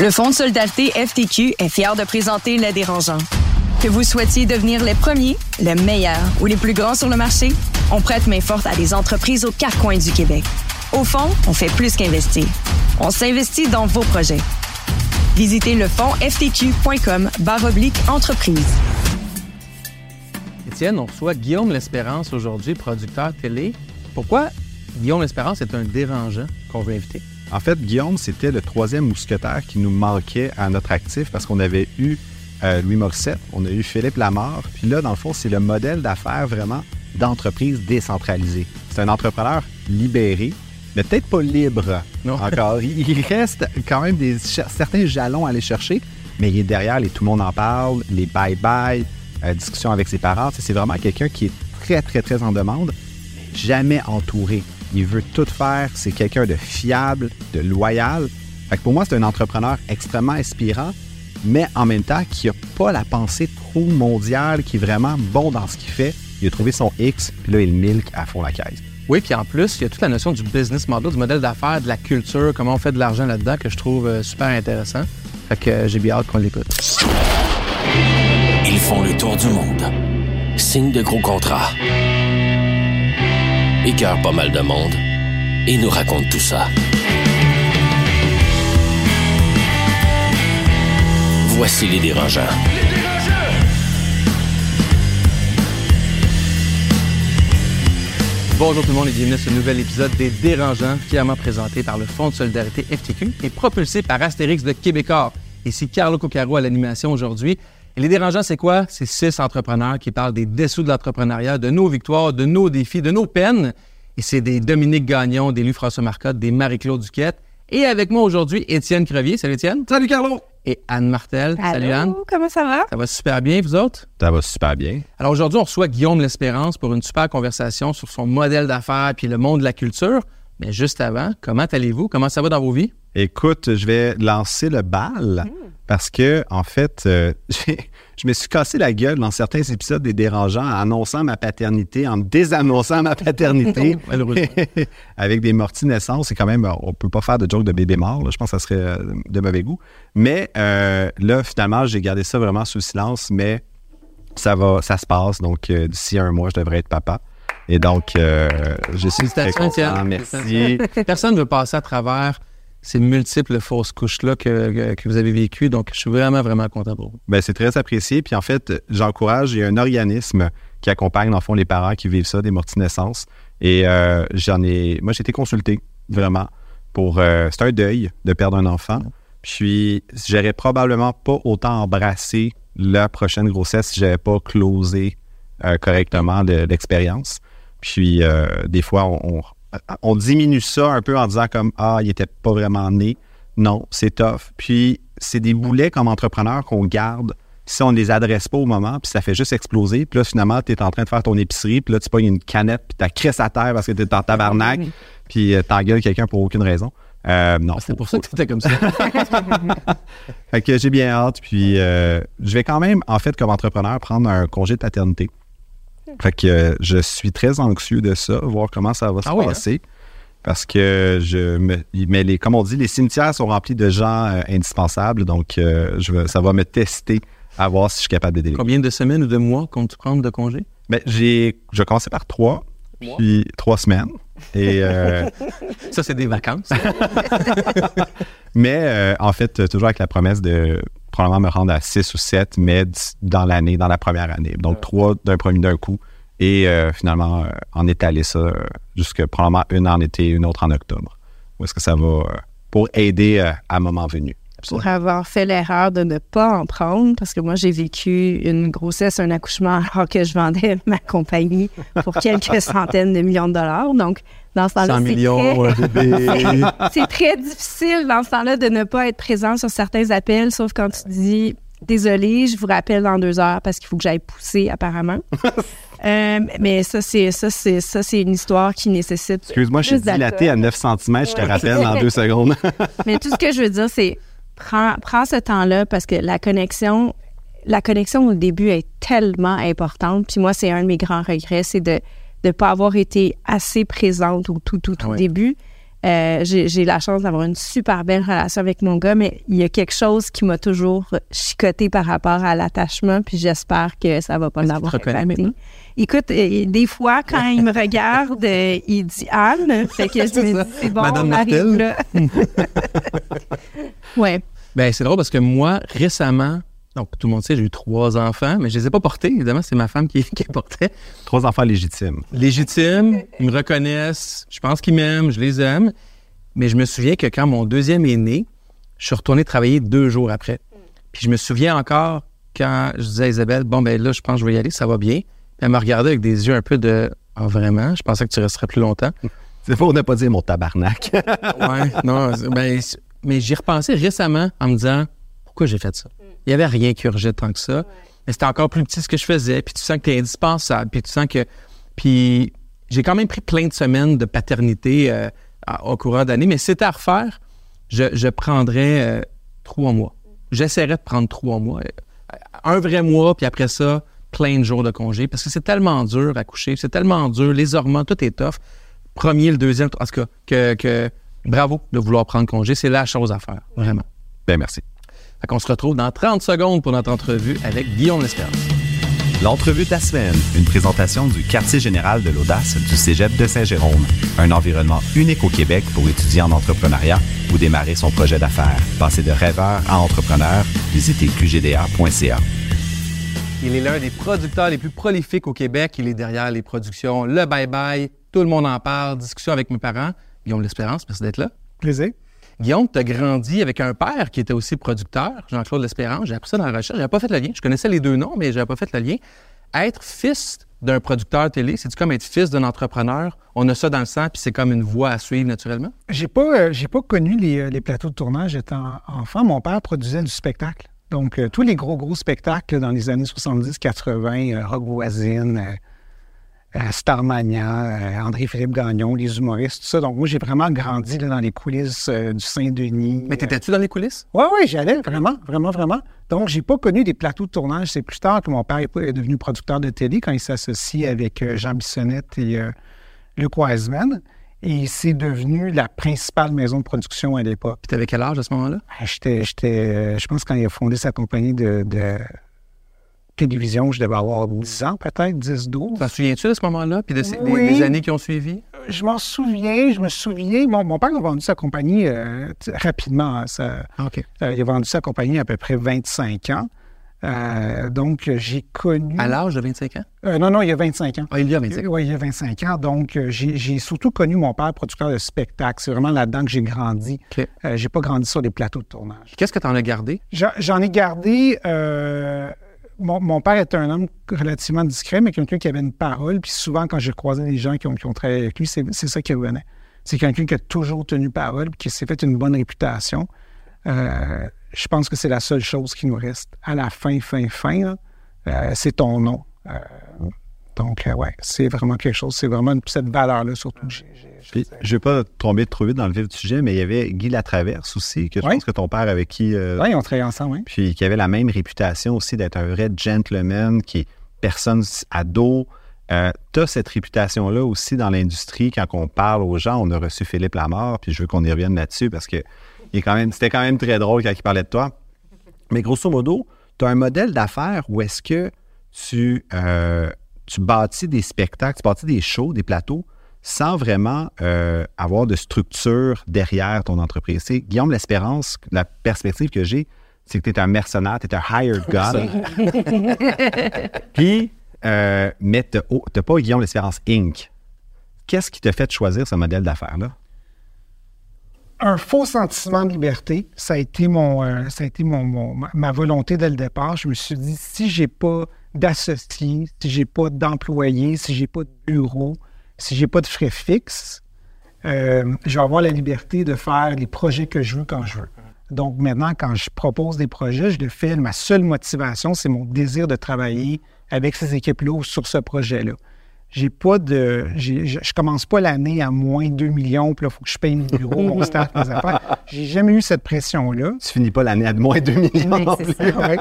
Le Fonds de solidarité FTQ est fier de présenter Les Dérangeants. Que vous souhaitiez devenir les premiers, les meilleurs ou les plus grands sur le marché, on prête main forte à des entreprises aux quatre coins du Québec. Au fond, on fait plus qu'investir. On s'investit dans vos projets. Visitez le ftq.com oblique entreprise. Étienne, on reçoit Guillaume L'Espérance aujourd'hui, producteur télé. Pourquoi Guillaume L'Espérance est un dérangeant qu'on veut inviter? En fait, Guillaume, c'était le troisième mousquetaire qui nous manquait à notre actif parce qu'on avait eu euh, Louis Morissette, on a eu Philippe Lamar. Puis là, dans le fond, c'est le modèle d'affaires vraiment d'entreprise décentralisée. C'est un entrepreneur libéré, mais peut-être pas libre encore. Il reste quand même des, certains jalons à aller chercher, mais il est derrière les tout le monde en parle, les bye-bye, euh, discussions avec ses parents. C'est vraiment quelqu'un qui est très, très, très en demande, jamais entouré. Il veut tout faire. C'est quelqu'un de fiable, de loyal. Fait pour moi, c'est un entrepreneur extrêmement inspirant, mais en même temps qui n'a pas la pensée trop mondiale, qui est vraiment bon dans ce qu'il fait. Il a trouvé son X, puis là, il milk à fond la caisse. Oui, puis en plus, il y a toute la notion du business model, du modèle d'affaires, de la culture, comment on fait de l'argent là-dedans, que je trouve euh, super intéressant. Fait que euh, j'ai bien hâte qu'on l'écoute. Ils font le tour du monde. Signe de gros contrats. Écœurent pas mal de monde. Et nous racontent tout ça. Voici les dérangeants. Bonjour tout le monde et bienvenue à ce nouvel épisode des Dérangeants, fièrement présenté par le Fonds de solidarité FTQ et propulsé par Astérix de Québécois. Ici Carlo Coccaro à l'animation aujourd'hui. Et les Dérangeants, c'est quoi? C'est six entrepreneurs qui parlent des dessous de l'entrepreneuriat, de nos victoires, de nos défis, de nos peines. Et c'est des Dominique Gagnon, des Louis-François Marcotte, des Marie-Claude Duquette. Et avec moi aujourd'hui, Étienne Crevier. Salut Étienne. Salut Carlo et Anne Martel. Salut Anne. Comment ça va? Ça va super bien, vous autres? Ça va super bien. Alors aujourd'hui, on reçoit Guillaume L'Espérance pour une super conversation sur son modèle d'affaires puis le monde de la culture. Mais juste avant, comment allez-vous? Comment ça va dans vos vies? Écoute, je vais lancer le bal hmm. Parce que, en fait, euh, je me suis cassé la gueule dans certains épisodes des Dérangeants en annonçant ma paternité, en désannonçant ma paternité. avec des morties de naissance. C'est quand même, on peut pas faire de joke de bébé mort. Je pense que ça serait euh, de mauvais goût. Mais euh, là, finalement, j'ai gardé ça vraiment sous silence, mais ça va, ça se passe. Donc, d'ici un mois, je devrais être papa. Et donc, je suis très content. Merci. Personne ne veut passer à travers ces multiples fausses couches-là que, vous avez vécues. Donc, je suis vraiment, vraiment content pour vous. Bien, c'est très apprécié. Puis en fait, j'encourage, il y a un organisme qui accompagne, le fond, les parents qui vivent ça, des morties naissance. Et euh, j'en ai. Moi, j'ai été consulté, vraiment, pour. Euh, c'est un deuil de perdre un enfant. Puis, j'aurais probablement pas autant embrassé la prochaine grossesse si j'avais pas closé euh, correctement l'expérience. Puis, des fois, on diminue ça un peu en disant comme Ah, il était pas vraiment né. Non, c'est tough. Puis c'est des boulets comme entrepreneur qu'on garde si on ne les adresse pas au moment, puis ça fait juste exploser. Puis là, finalement, tu es en train de faire ton épicerie, puis là, tu pognes une canette, puis tu crisse à terre parce que tu es en tabarnak, puis euh, t'engueules quelqu'un pour aucune raison. Euh, non. C'est pour ça que c'était comme ça. fait que j'ai bien hâte, puis euh, je vais quand même, en fait, comme entrepreneur, prendre un congé de paternité. Fait que euh, je suis très anxieux de ça, voir comment ça va se ah hein? passer. Parce que je me. Mais les, comme on dit, les cimetières sont remplis de gens euh, indispensables. Donc, euh, je, ça va me tester à voir si je suis capable d'aider. Combien de semaines ou de mois comptes-tu prendre de congé? Ben, j'ai. Je commençais par trois, puis trois semaines. Et ça, c'est des vacances. mais en fait, toujours avec la promesse de probablement me rendre à 6 ou 7 meds dans l'année, dans la première année. Donc, trois d'un premier d'un coup. Et euh, finalement, euh, en étaler ça euh, jusque probablement une en été, une autre en octobre. Où est-ce que ça va pour aider à un moment venu? Pour avoir fait l'erreur de ne pas en prendre, parce que moi, j'ai vécu une grossesse, un accouchement alors que je vendais ma compagnie pour quelques centaines de millions de dollars. Donc, dans ce temps-là, c'est très, difficile dans ce temps-là de ne pas être présent sur certains appels, sauf quand tu dis désolé, je vous rappelle dans deux heures parce qu'il faut que j'aille pousser apparemment. Euh, mais ça, c'est ça, c'est ça, c'est une histoire qui nécessite. Excuse-moi, je suis dilaté à 9 cm, je te rappelle dans deux secondes. mais tout ce que je veux dire, c'est prends, prends ce temps-là parce que la connexion, la connexion au début est tellement importante. Puis moi, c'est un de mes grands regrets, c'est de ne pas avoir été assez présente au tout, tout, tout début. Euh, j'ai la chance d'avoir une super belle relation avec mon gars, mais il y a quelque chose qui m'a toujours chicoté par rapport à l'attachement, puis j'espère que ça va pas l'avoir impacté. Écoute, euh, des fois, quand il me regarde, euh, il dit Anne, fait que je me dis, c'est bon, Madame on arrive là. ouais. Ben, c'est drôle parce que moi, récemment, donc, tout le monde sait, j'ai eu trois enfants, mais je ne les ai pas portés. Évidemment, c'est ma femme qui, qui les portait. Trois enfants légitimes. Légitimes, ils me reconnaissent, je pense qu'ils m'aiment, je les aime. Mais je me souviens que quand mon deuxième est né, je suis retourné travailler deux jours après. Puis je me souviens encore quand je disais à Isabelle, bon, ben là, je pense que je vais y aller, ça va bien. Elle me regardait avec des yeux un peu de, ah, vraiment, je pensais que tu resterais plus longtemps. C'est faux, on n'a pas dit mon tabarnak. ouais, non, ben, mais j'y repensé récemment en me disant, pourquoi j'ai fait ça? Il n'y avait rien qui urgeait tant que ça. Mais c'était encore plus petit ce que je faisais. Puis tu sens que tu es indispensable. Puis tu sens que. Puis j'ai quand même pris plein de semaines de paternité euh, au courant d'année. Mais si c'était à refaire, je, prendrais euh, trois mois. J'essaierais de prendre trois mois. Euh, un vrai mois, puis après ça, plein de jours de congé. Parce que c'est tellement dur à coucher. C'est tellement dur. Les hormones, tout est tough. Premier, le deuxième, en tout cas, que, que bravo de vouloir prendre congé. C'est la chose à faire, vraiment. Bien, merci. On se retrouve dans 30 secondes pour notre entrevue avec Guillaume L'Espérance. L'entrevue de la semaine, une présentation du quartier général de l'audace du Cégep de Saint-Jérôme, un environnement unique au Québec pour étudier en entrepreneuriat ou démarrer son projet d'affaires. Passer de rêveur à entrepreneur, visitez qgda.ca. Il est l'un des producteurs les plus prolifiques au Québec. Il est derrière les productions Le Bye Bye, tout le monde en parle, discussion avec mes parents. Guillaume L'Espérance, merci d'être là. Plaisir. Guillaume, tu as grandi avec un père qui était aussi producteur, Jean-Claude L'Espérance. J'ai appris ça dans la recherche. J'avais pas fait le lien. Je connaissais les deux noms, mais j'avais pas fait le lien. Être fils d'un producteur télé, c'est comme être fils d'un entrepreneur? On a ça dans le sang, puis c'est comme une voie à suivre naturellement? J'ai pas, euh, j'ai pas connu euh, les, plateaux de tournage étant enfant. Mon père produisait du spectacle. Donc, euh, tous les gros, gros spectacles dans les années 70-80, Rock Voisine, euh, Starmania, euh, André-Philippe Gagnon, les humoristes, tout ça. Donc, moi, j'ai vraiment grandi dans les coulisses euh, du Saint-Denis. Mais t'étais-tu dans les coulisses? Oui, oui, j'allais, vraiment, vraiment, vraiment. Donc, j'ai pas connu des plateaux de tournage. C'est plus tard que mon père est devenu producteur de télé quand il s'associe avec Jean Bissonnette et Luc Wiseman. Et c'est devenu la principale maison de production à l'époque. Puis t'avais quel âge à ce moment-là? Ben, j'étais, je pense, quand il a fondé sa compagnie de télévision, je devais avoir 10 ans, peut-être, 10, 12. T'en souviens-tu de ce moment-là, puis des, années qui ont suivi? Je m'en souviens, je me souviens. Mon, père a vendu sa compagnie euh, rapidement. Hein, ça, ah, euh, il a vendu sa compagnie à peu près 25 ans. Euh, donc, j'ai connu. À l'âge de 25 ans? non, non, il y a 25 ans. Ah, il y a 25 ans. Oui, il y a 25 ans. Donc, j'ai surtout connu mon père producteur de spectacles. C'est vraiment là-dedans que j'ai grandi. J'ai pas grandi sur des plateaux de tournage. Qu'est-ce que tu en as gardé? J'en ai gardé mon, père était un homme relativement discret, mais quelqu'un qui avait une parole. Puis souvent, quand je croisais des gens qui ont, travaillé avec lui, c'est ça qui revenait. C'est quelqu'un qui a toujours tenu parole, qui s'est fait une bonne réputation. Euh, je pense que c'est la seule chose qui nous reste. À la fin, fin, fin, euh, c'est ton nom. Euh, donc, euh, ouais, c'est vraiment quelque chose. C'est vraiment cette valeur-là, surtout. je ne vais pas tomber trop vite dans le vif du sujet, mais il y avait Guy Latraverse aussi, que je pense que ton père avec qui. Euh, oui, on travaillait ensemble, oui. Puis qui avait la même réputation aussi d'être un vrai gentleman, qui est personne à dos. Euh, tu as cette réputation-là aussi dans l'industrie. Quand on parle aux gens, on a reçu Philippe Lamar, puis je veux qu'on y revienne là-dessus parce que c'était quand même très drôle quand il parlait de toi. Mais grosso modo, tu as un modèle d'affaires où est-ce que tu tu bâtis des spectacles, tu bâtis des shows, des plateaux, sans vraiment euh, avoir de structure derrière ton entreprise. C'est Guillaume L'Espérance, la perspective que j'ai, c'est que tu es un mercenaire, tu es un hired gun. Puis, euh, mais tu n'as pas Guillaume L'Espérance Inc. Qu'est-ce qui t'a fait choisir ce modèle d'affaires-là? Un faux sentiment de liberté, ça a été, mon, euh, ça a été mon, ma volonté dès le départ. Je me suis dit, si j'ai pas d'associés, si j'ai pas d'employés, si j'ai pas de bureau, si j'ai pas de frais fixes, euh, je vais avoir la liberté de faire les projets que je veux quand je veux. Donc maintenant, quand je propose des projets, je le fais. Ma seule motivation, c'est mon désir de travailler avec ces équipes-là ou sur ce projet-là. J'ai pas de. j'ai- Je commence pas l'année à moins 2 millions, puis là, il faut que je paye mon bureau, mon staff, mes affaires. J'ai jamais eu cette pression-là. Tu finis pas l'année à moins 2 millions. Non c'est plus. ça. Ouais.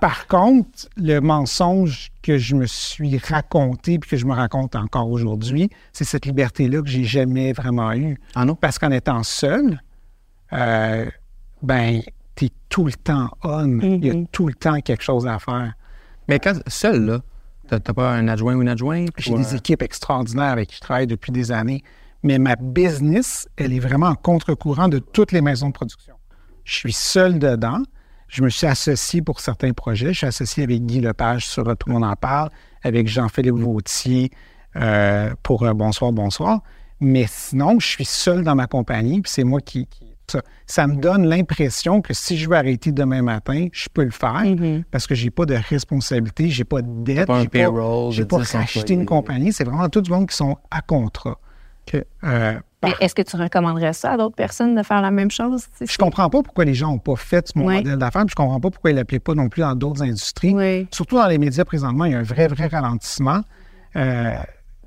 Par contre, le mensonge que je me suis raconté, puis que je me raconte encore aujourd'hui, c'est cette liberté-là que j'ai jamais vraiment eue. Ah non? Parce qu'en étant seul, euh, ben, tu es tout le temps on. Il y a tout le temps quelque chose à faire. Mais quand seul, là, t'as pas un adjoint ou une adjointe? J'ai ou des équipes extraordinaires avec qui je travaille depuis des années, mais ma business, elle est vraiment en contre-courant de toutes les maisons de production. Je suis seul dedans. Je me suis associé pour certains projets. Je suis associé avec Guy Lepage sur Tout le monde en parle, avec Jean-Philippe Vautier euh, pour euh, Bonsoir, Bonsoir. Mais sinon, je suis seul dans ma compagnie, puis c'est moi qui... qui- ça, ça me donne l'impression que si je veux arrêter demain matin, je peux le faire parce que j'ai pas de responsabilité, j'ai pas de dette, pas un j'ai payroll j'ai de pas 10 racheté employés. une compagnie. C'est vraiment tout le monde qui sont à contrat. Euh, par- Est-ce que tu recommanderais ça à d'autres personnes de faire la même chose? Sais, je comprends pas pourquoi les gens n'ont pas fait mon modèle d'affaires, puis je comprends pas pourquoi ils l'appliquent pas non plus dans d'autres industries. Oui. Surtout dans les médias présentement, il y a un vrai, vrai ralentissement. Euh,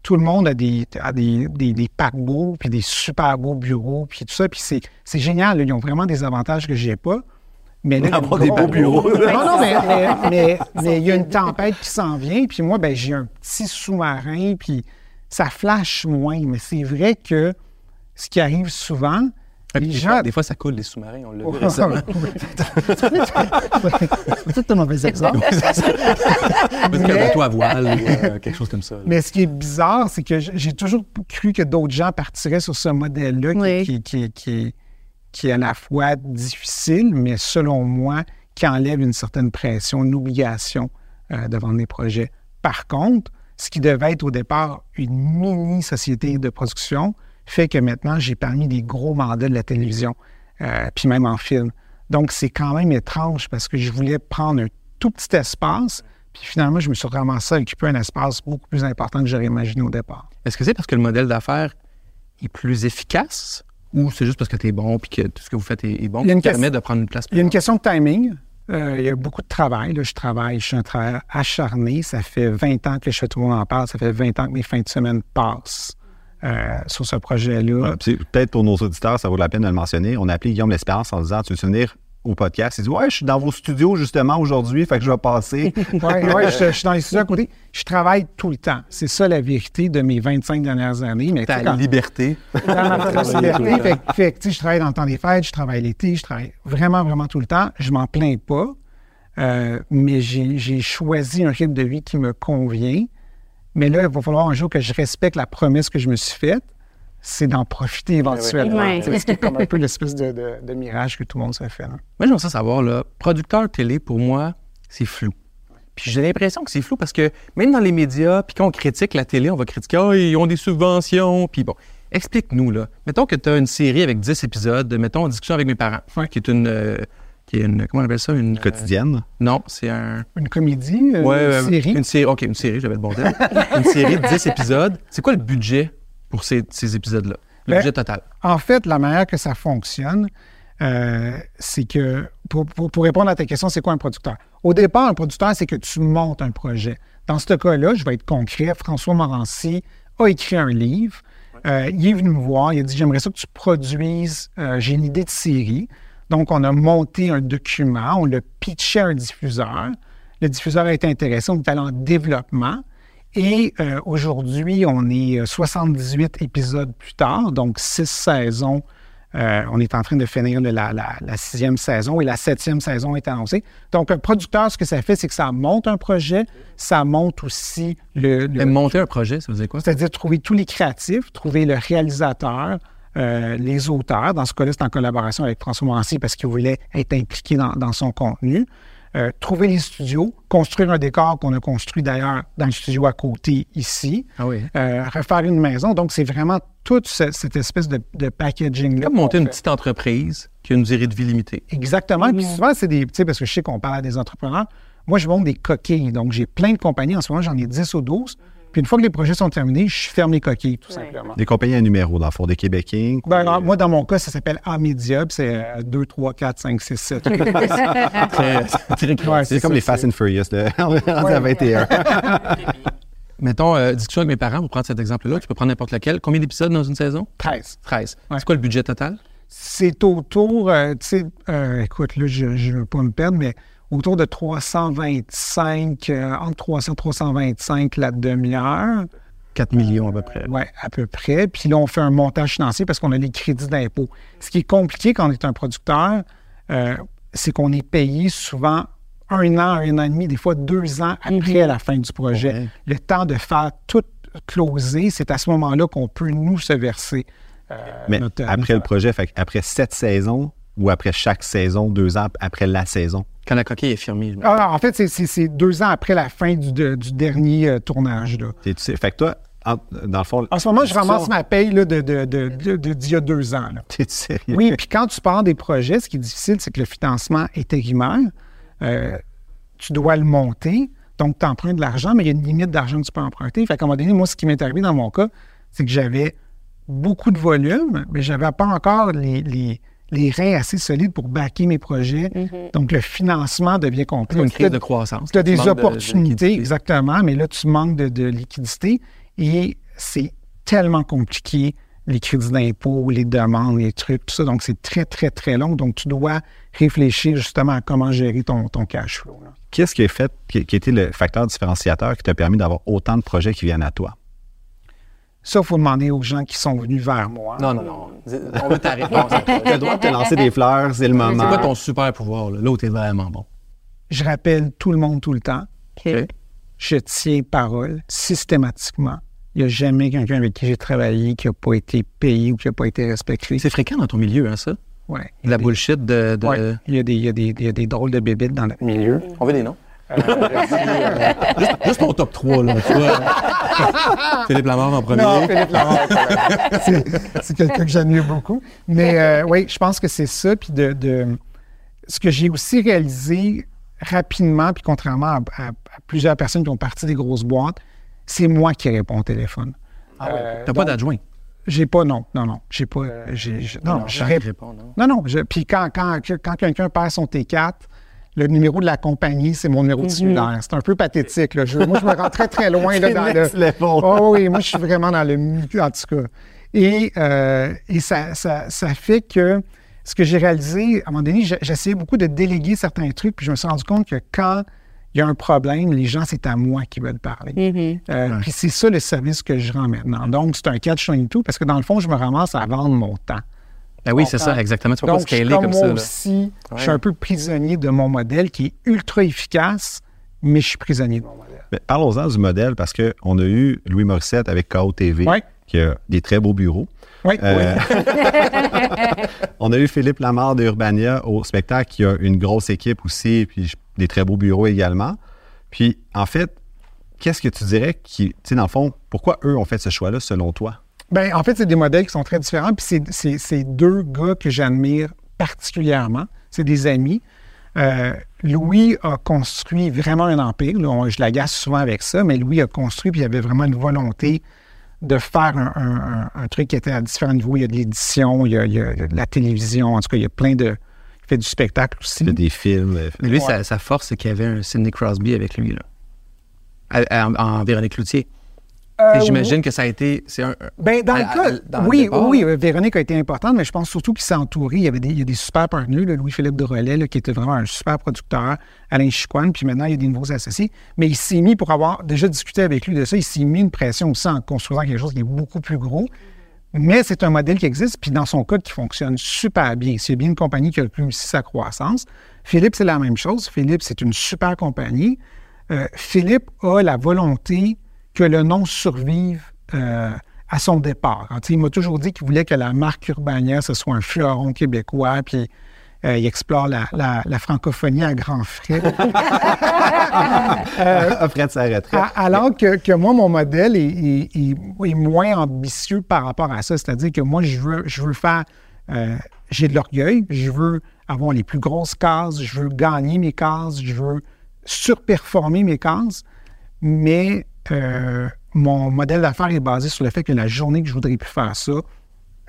tout le monde a des, a des, des, des paquebots, puis des super beaux bureaux, puis tout ça. Puis c'est, c'est génial. là. Ils ont vraiment des avantages que j'ai pas. Mais là, Avoir il y a des une beaux bureaux. Non, non, mais, mais, mais- mais il y a une tempête qui s'en vient. Puis moi, ben, j'ai un petit sous-marin, puis ça flash moins. Mais c'est vrai que ce qui arrive souvent, Ah, puis des, gens... fois, des fois, ça coule les sous-marins, on l'a vu récemment. C'est peut-être un mauvais exemple. Mais- bateau à voile ou euh, quelque chose comme ça. là. Mais ce qui est bizarre, c'est que j'ai toujours cru que d'autres gens partiraient sur ce modèle-là qui, Oui. qui, qui- qui- qui est à la fois difficile, mais selon moi, qui enlève une certaine pression, une obligation euh, devant des projets. Par contre, ce qui devait être au départ une mini-société de production fait que maintenant, j'ai parmi des gros mandats de la télévision, euh, puis même en film. Donc, c'est quand même étrange parce que je voulais prendre un tout petit espace, puis finalement, je me suis ramassé à occuper un espace beaucoup plus important que j'aurais imaginé au départ. Est-ce que c'est parce que le modèle d'affaires est plus efficace ou c'est juste parce que tu es bon puis que tout ce que vous faites est, est bon qui permet de prendre une place Il y a une question de timing. Euh, il y a beaucoup de travail. Là. Je travaille, je suis un travailleur acharné. Ça fait 20 ans que je fais tout le monde en parle. Ça fait 20 ans que mes fins de semaine passent euh, sur ce projet-là. Ouais, c'est- Peut-être pour nos auditeurs, ça vaut la peine de le mentionner. On a appelé Guillaume L'Espérance en disant Tu veux venir au podcast? Il dit Ouais, je suis dans vos studios justement aujourd'hui, fait que je vais passer. Oui, ouais, je, je suis dans les studios à côté. Je travaille tout le temps. C'est ça la vérité de mes 25 dernières années. Mais ta quand- liberté. dans ma liberté. Fait, que- fait que, tu sais, je travaille dans le temps des fêtes, je travaille l'été, je travaille vraiment, vraiment tout le temps. Je m'en plains pas, euh, mais j'ai j'ai choisi un rythme de vie qui me convient. Mais là, il va falloir un jour que je respecte la promesse que je me suis faite, c'est d'en profiter éventuellement. Sais, C'est comme un peu l'espèce de, de- de mirage que tout le monde se fait. là. Moi, j'aimerais ça savoir, là, producteur télé, pour moi, c'est flou. Puis j'ai l'impression que c'est flou parce que même dans les médias, puis quand on critique la télé, on va critiquer Ah, ils ont des subventions. Puis bon, explique-nous, là. Mettons que tu as une série avec 10 épisodes, mettons en discussion avec mes parents, qui est une. euh, qui est une. Comment on appelle ça Une. euh, Quotidienne? non, c'est un. Une comédie, une ouais, série? Une série. OK, une série, j'avais le bon terme. une série de 10 épisodes. C'est quoi le budget pour ces, ces épisodes-là? Le Ben, budget total. En fait, la manière que ça fonctionne, euh, c'est que, pour, pour- pour répondre à ta question, c'est quoi un producteur? Au départ, un producteur, c'est que tu montes un projet. Dans ce cas-là, je vais être concret. François Morancy a écrit un livre. Euh, il est venu me voir. Il a dit J'aimerais ça que tu produises. euh, J'ai une idée de série. Donc, on a monté un document. On l'a pitché à un diffuseur. Le diffuseur a été intéressé. On est allé en développement. Et euh, aujourd'hui, on est euh, 78 épisodes plus tard, donc six saisons. Euh, on est en train de finir la, la- la sixième saison et la septième saison est annoncée. Donc, un producteur, ce que ça fait, c'est que ça monte un projet, ça monte aussi le, le- Mais monter un projet, ça veut dire quoi? c'est-à-dire trouver tous les créatifs, trouver le réalisateur, euh, les auteurs. Dans ce cas-là, c'est en collaboration avec François parce qu'il voulait être impliqué dans, dans son contenu. Euh, trouver les studios, construire un décor qu'on a construit d'ailleurs dans le studio à côté ici, Ah oui. euh, refaire une maison. Donc, c'est vraiment toute ce- cette espèce de, de packaging-là. Comme monter une fait. petite entreprise qui a une durée de vie limitée. Exactement. Puis souvent, c'est des. Tu sais, parce que je sais qu'on parle à des entrepreneurs. Moi, je monte des coquilles. Donc, j'ai plein de compagnies. En ce moment, j'en ai 10 ou 12. Puis une fois que les projets sont terminés, je ferme les coquilles, tout simplement. Des compagnies à numéro, dans le fond, des Québécois. Ben, alors, moi, dans mon cas, ça s'appelle A-Media, puis c'est euh, 2, 3, 4, 5, 6, 7. Très, très Ouais, C'est comme les Fast and Furious de, en 21. Mettons, euh, discussion avec mes parents, pour prendre cet exemple-là, tu peux prendre n'importe lequel. Combien d'épisodes dans une saison? 13. 13. Ouais. C'est quoi le budget total? C'est autour, euh, tu sais, euh, écoute, là, je ne veux pas me perdre, mais autour de 325, euh, entre 300 et 325 la demi-heure. 4 millions à peu près. Oui, à peu près. Puis là, on fait un montage financier parce qu'on a les crédits d'impôt. Ce qui est compliqué quand on est un producteur, euh, c'est qu'on est payé souvent un an, un an et demi, des fois deux ans après la fin du projet. Ouais. Le temps de faire tout closer, c'est à ce moment-là qu'on peut nous se verser. euh, Mais notre- après notre- le projet, fait, après sept saisons ou après chaque saison, deux ans après la saison? Quand la coquille est fermée. je me- Ah, en fait, c'est- deux ans après la fin du, de- du dernier euh, tournage. Là. T'es- tu sais, fait que toi, en- dans le fond. En ce moment, je ça- ramasse ma paye là, de, de, de, de- de- d'il y a deux ans. là. T'es sérieux? Oui, puis quand tu pars des projets, ce qui est difficile, c'est que le financement est éphémère. Euh, tu dois le monter, donc tu empruntes de l'argent, mais il y a une limite d'argent que tu peux emprunter. Fait qu'à un moment donné, moi, ce qui m'est arrivé dans mon cas, c'est que j'avais beaucoup de volume, mais je n'avais pas encore les, les, les reins assez solides pour backer mes projets. Donc, le financement devient C'est complexe. une crise de croissance. Tu as des manques de- de opportunités, exactement, mais là, tu manques de, de liquidité et c'est tellement compliqué, les crédits d'impôt, les demandes, les trucs, tout ça. Donc, c'est très, très, très long. Donc, tu dois réfléchir justement à comment gérer ton, ton cash flow. Qu'est-ce qui a fait, qui, qui a été le facteur différenciateur qui t'a permis d'avoir autant de projets qui viennent à toi? Ça, il faut demander aux gens qui sont venus vers moi. Non, non, non. On veut ta réponse. Tu as le droit de te lancer des fleurs, c'est le C'est moment. quoi ton super pouvoir, là? Où t'es vraiment bon. Je rappelle tout le monde tout le temps. OK. Je tiens parole systématiquement. Il n'y a jamais quelqu'un avec qui j'ai travaillé qui n'a pas été payé ou qui n'a pas été respecté. C'est fréquent dans ton milieu, hein, ça? Ouais. De la bullshit de. de- Ouais. Il, y a des, il, y a des, il y a des drôles de bébites dans notre milieu. On veut des noms. Juste, juste ton top 3, là. tu vois. Philippe Lamar en premier. Non, Philippe Lamar, c'est- quelqu'un que j'admire beaucoup. Mais euh, oui, je pense que c'est ça. Puis de, de- ce que j'ai aussi réalisé rapidement, puis contrairement à, à- à plusieurs personnes qui ont parti des grosses boîtes, c'est moi qui réponds au téléphone. Ah Euh, T'as pas d'adjoint? J'ai pas, non, non, non. J'ai pas. euh, j'ai- j'ai- non, je réponds. répond, non? Non, non. je- puis quand, quand, quand quelqu'un perd son T4, le numéro de la compagnie, c'est mon numéro de cellulaire. C'est un peu pathétique. là. Je- moi, je me rends très, très loin là, C'est dans le. level. Oh, oui, moi, je suis vraiment dans le milieu, en tout cas. Et, euh, et ça, ça, ça fait que ce que j'ai réalisé, à un moment donné, j'essayais beaucoup de déléguer certains trucs, puis je me suis rendu compte que quand il y a un problème, les gens, c'est à moi qui veulent parler. Euh, Puis c'est ça le service que je rends maintenant. Donc, c'est un catch tout parce que dans le fond, je me ramasse à vendre mon temps. Ben oui, c'est ça, exactement. Tu peux pas Donc, je suis scaler comme comme moi ça. là. aussi, je suis Ouais. un peu prisonnier de mon modèle qui est ultra efficace, mais je suis prisonnier de mon modèle. Parlons-en du modèle parce qu'on a eu Louis Morissette avec KO TV, Ouais. qui a des très beaux bureaux. Oui, Euh, on a eu Philippe Lamar de Urbania au spectacle qui a une grosse équipe aussi, puis des très beaux bureaux également. Puis, en fait, qu'est-ce que tu dirais qui, tu sais, dans le fond, pourquoi eux ont fait ce choix-là selon toi? Ben, en fait, c'est des modèles qui sont très différents. Puis c'est- c'est c'est deux gars que j'admire particulièrement. C'est des amis. Euh, Louis a construit vraiment un empire. là. On- je l'agace souvent avec ça, mais Louis a construit, puis il avait vraiment une volonté de faire un, un- un- un truc qui était à différents niveaux. Il y a de l'édition, il y a, il y a de la télévision, en tout cas, il y a plein de. Il fait du spectacle aussi. Il y a des films. euh, Mais lui, Ouais. sa, sa force, c'est qu'il y avait un Sidney Crosby avec lui, là. À- à- en Véronique Cloutier. Euh, Et J'imagine que ça a été. C'est un, Ben, dans à- le à- cas, dans oui, oui, euh, Véronique a été importante, mais je pense surtout qu'il s'est entouré. Il y avait des, il y a des super partenaires, Louis-Philippe de Relais, là, qui était vraiment un super producteur, Alain Chicoine, puis maintenant, il y a des nouveaux associés. Mais il s'est mis, pour avoir déjà discuté avec lui de ça, il s'est mis une pression aussi en construisant quelque chose qui est beaucoup plus gros. Mais c'est un modèle qui existe, puis dans son cas, qui fonctionne super bien. C'est bien une compagnie qui a réussi sa croissance. Philippe, c'est la même chose. Philippe, c'est une super compagnie. Euh, Philippe a la volonté que le nom survive euh, à son départ. il m'a toujours dit qu'il voulait que la marque Urbania, ce soit un fleuron québécois, puis euh, il explore la, la- la francophonie à grands frais. après de sa retraite. Alors que, que moi, mon modèle est, est- est- est moins ambitieux par rapport à ça. C'est-à-dire que moi, je veux, je veux faire. euh, j'ai de l'orgueil, je veux avoir les plus grosses cases, je veux gagner mes cases, je veux surperformer mes cases, mais euh, mon modèle d'affaires est basé sur le fait que la journée que je voudrais plus faire ça,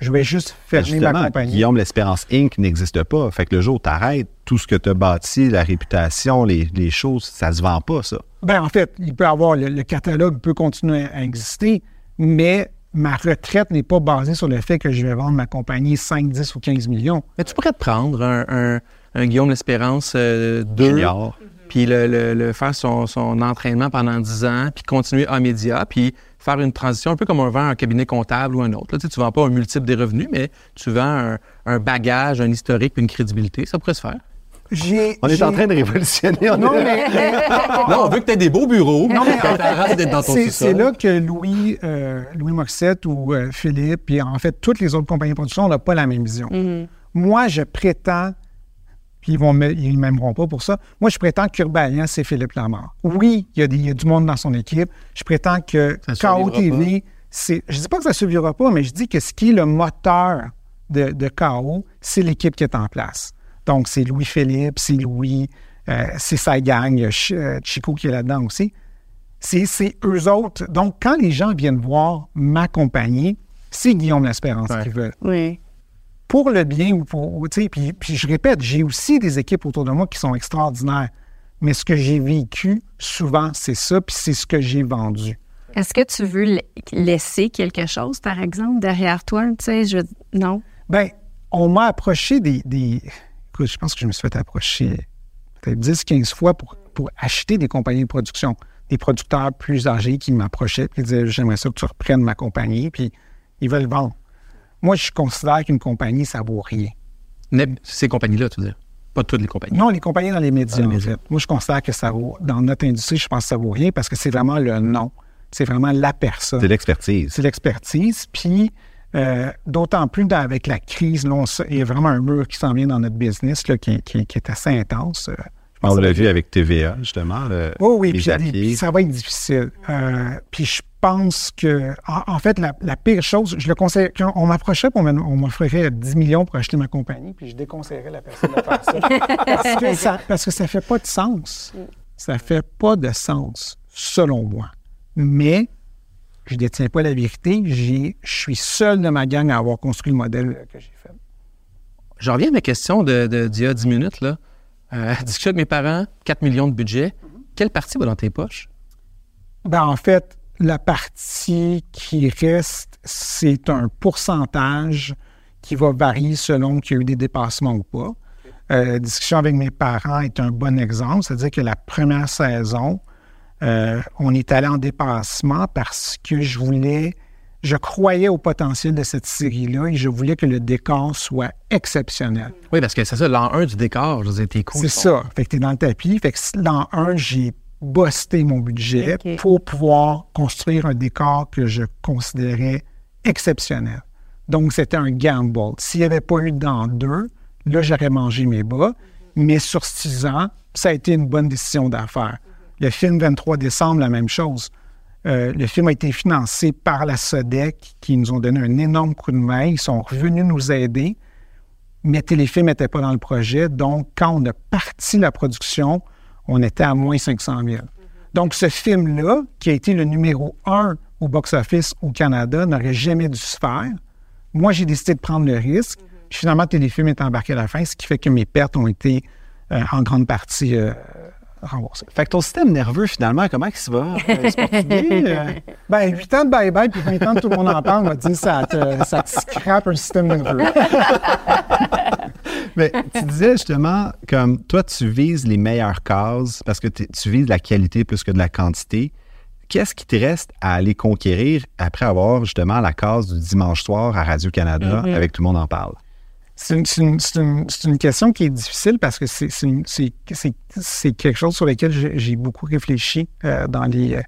Je vais juste fermer ma Justement, compagnie. Guillaume, l'Espérance Inc. n'existe pas. Fait que le jour où tu arrêtes, tout ce que tu as bâti, la réputation, les, les choses, ça se vend pas, ça. Ben, en fait, il peut avoir le, le catalogue peut continuer à exister, mais ma retraite n'est pas basée sur le fait que je vais vendre ma compagnie 5, 10 ou 15 millions. Mais tu pourrais te prendre un, un- un Guillaume L'Espérance 2, Junior. Puis le, le- le faire son, son entraînement pendant 10 ans, puis continuer en média, puis faire une transition un peu comme on vend un cabinet comptable ou un autre. Là, tu ne vends pas un multiple des revenus, mais tu vends un, un bagage, un historique, puis une crédibilité. Ça pourrait se faire. J'ai, On est en train de révolutionner. on Non, est- mais, Là, on veut que tu aies des beaux bureaux, Non, mais quand d'être dans ton c'est, sous-sol. c'est là que Louis, euh, Louis Morissette ou euh, Philippe, puis en fait, toutes les autres compagnies de production, on n'a pas la même vision. Moi, je prétends, puis ils ne m'aimeront pas pour ça, moi, je prétends qu'Urbania, c'est Philippe Lamar. Oui, il y, a des- il y a du monde dans son équipe. Je prétends que KO TV, c'est, je dis pas que ça ne survivra pas, mais je dis que ce qui est le moteur de, de KO, c'est l'équipe qui est en place. Donc, c'est Louis-Philippe, c'est Louis, euh, c'est sa gang, il y a Ch- euh, Chico qui est là-dedans aussi. C'est, c'est eux autres. Donc, quand les gens viennent voir ma compagnie, c'est Guillaume L'Espérance Ouais. qu'ils veulent. Oui. Pour le bien ou pour. Puis, puis je répète, j'ai aussi des équipes autour de moi qui sont extraordinaires. Mais ce que j'ai vécu, souvent, c'est ça, puis c'est ce que j'ai vendu. Est-ce que tu veux la- laisser quelque chose, par exemple, derrière toi? Tu sais, je... Non? Ben, on m'a approché des, des- Écoute, je pense que je me suis fait approcher peut-être 10, 15 fois pour, pour acheter des compagnies de production. Des producteurs plus âgés qui m'approchaient et disaient J'aimerais ça que tu reprennes ma compagnie, puis ils veulent vendre. Moi, je considère qu'une compagnie, ça vaut rien. Ces compagnies-là, tu veux dire? Pas toutes les compagnies. Non, les compagnies dans les médias, les en fait. Moi, je considère que ça vaut. Dans notre industrie, je pense que ça vaut rien parce que c'est vraiment le nom. C'est vraiment la personne. C'est l'expertise. c'est l'expertise. Puis, euh, d'autant plus dans- avec la crise, là, on sait- il y a vraiment un mur qui s'en vient dans notre business là, qui, qui- qui est assez intense. Euh, On l'a vu avec TVA, justement. le- Oh oui, les puis, ça va être difficile. Euh, puis je pense que, en, en fait, la, la pire chose, je le conseille, quand on m'approcherait, puis on m'offrirait 10 millions pour acheter ma compagnie, puis je déconseillerais la personne de faire ça. parce, que ça parce que ça fait pas de sens. Ça fait pas de sens, selon moi. Mais je détiens pas la vérité. J'ai- Je suis seul de ma gang à avoir construit le modèle que j'ai fait. Je reviens à ma question de, de- d'il y a 10 minutes. Là. Euh, discussion avec mes parents, 4 millions de budget. Quelle partie va dans tes poches? Ben, en fait, la partie qui reste, c'est un pourcentage qui va varier selon qu'il y a eu des dépassements ou pas. Euh, discussion avec mes parents est un bon exemple. C'est-à-dire que la première saison, euh, on est allé en dépassement parce que je voulais, je croyais au potentiel de cette série-là et je voulais que le décor soit exceptionnel. Oui, parce que c'est ça, l'an 1 du décor, je veux dire, t'es cool. C'est ça. Fait que t'es dans le tapis. Fait que l'an 1, j'ai busté mon budget pour pouvoir construire un décor que je considérais exceptionnel. Donc, c'était un gamble. S'il n'y avait pas eu dans 2, là, j'aurais mangé mes bas. Mais sur 6 ans, ça a été une bonne décision d'affaires. Le film 23 décembre, la même chose. Euh, le film a été financé par la SODEC, qui nous ont donné un énorme coup de main. Ils sont revenus nous aider mais Téléfilm n'était pas dans le projet. Donc, quand on a parti la production, on était à moins 500 000. Donc, ce film-là, qui a été le numéro un au box-office au Canada, n'aurait jamais dû se faire. Moi, j'ai décidé de prendre le risque. Finalement, Téléfilm est embarqué à la fin, ce qui fait que mes pertes ont été euh, en grande partie euh, Fait que ton système nerveux, finalement, comment il se va? Euh? Euh, Ben, 8 ans de bye-bye, puis 20 ans de tout le monde en parle, on va dire ça te, ça te scrape un système nerveux. Mais tu disais justement, comme toi, tu vises les meilleures cases parce que tu vises la qualité plus que de la quantité. Qu'est-ce qui te reste à aller conquérir après avoir justement la case du dimanche soir à Radio-Canada avec Tout le monde en parle? C'est une, une- une- une question qui est difficile parce que c'est- quelque chose sur lequel j'ai j'ai beaucoup réfléchi euh, dans, les, euh,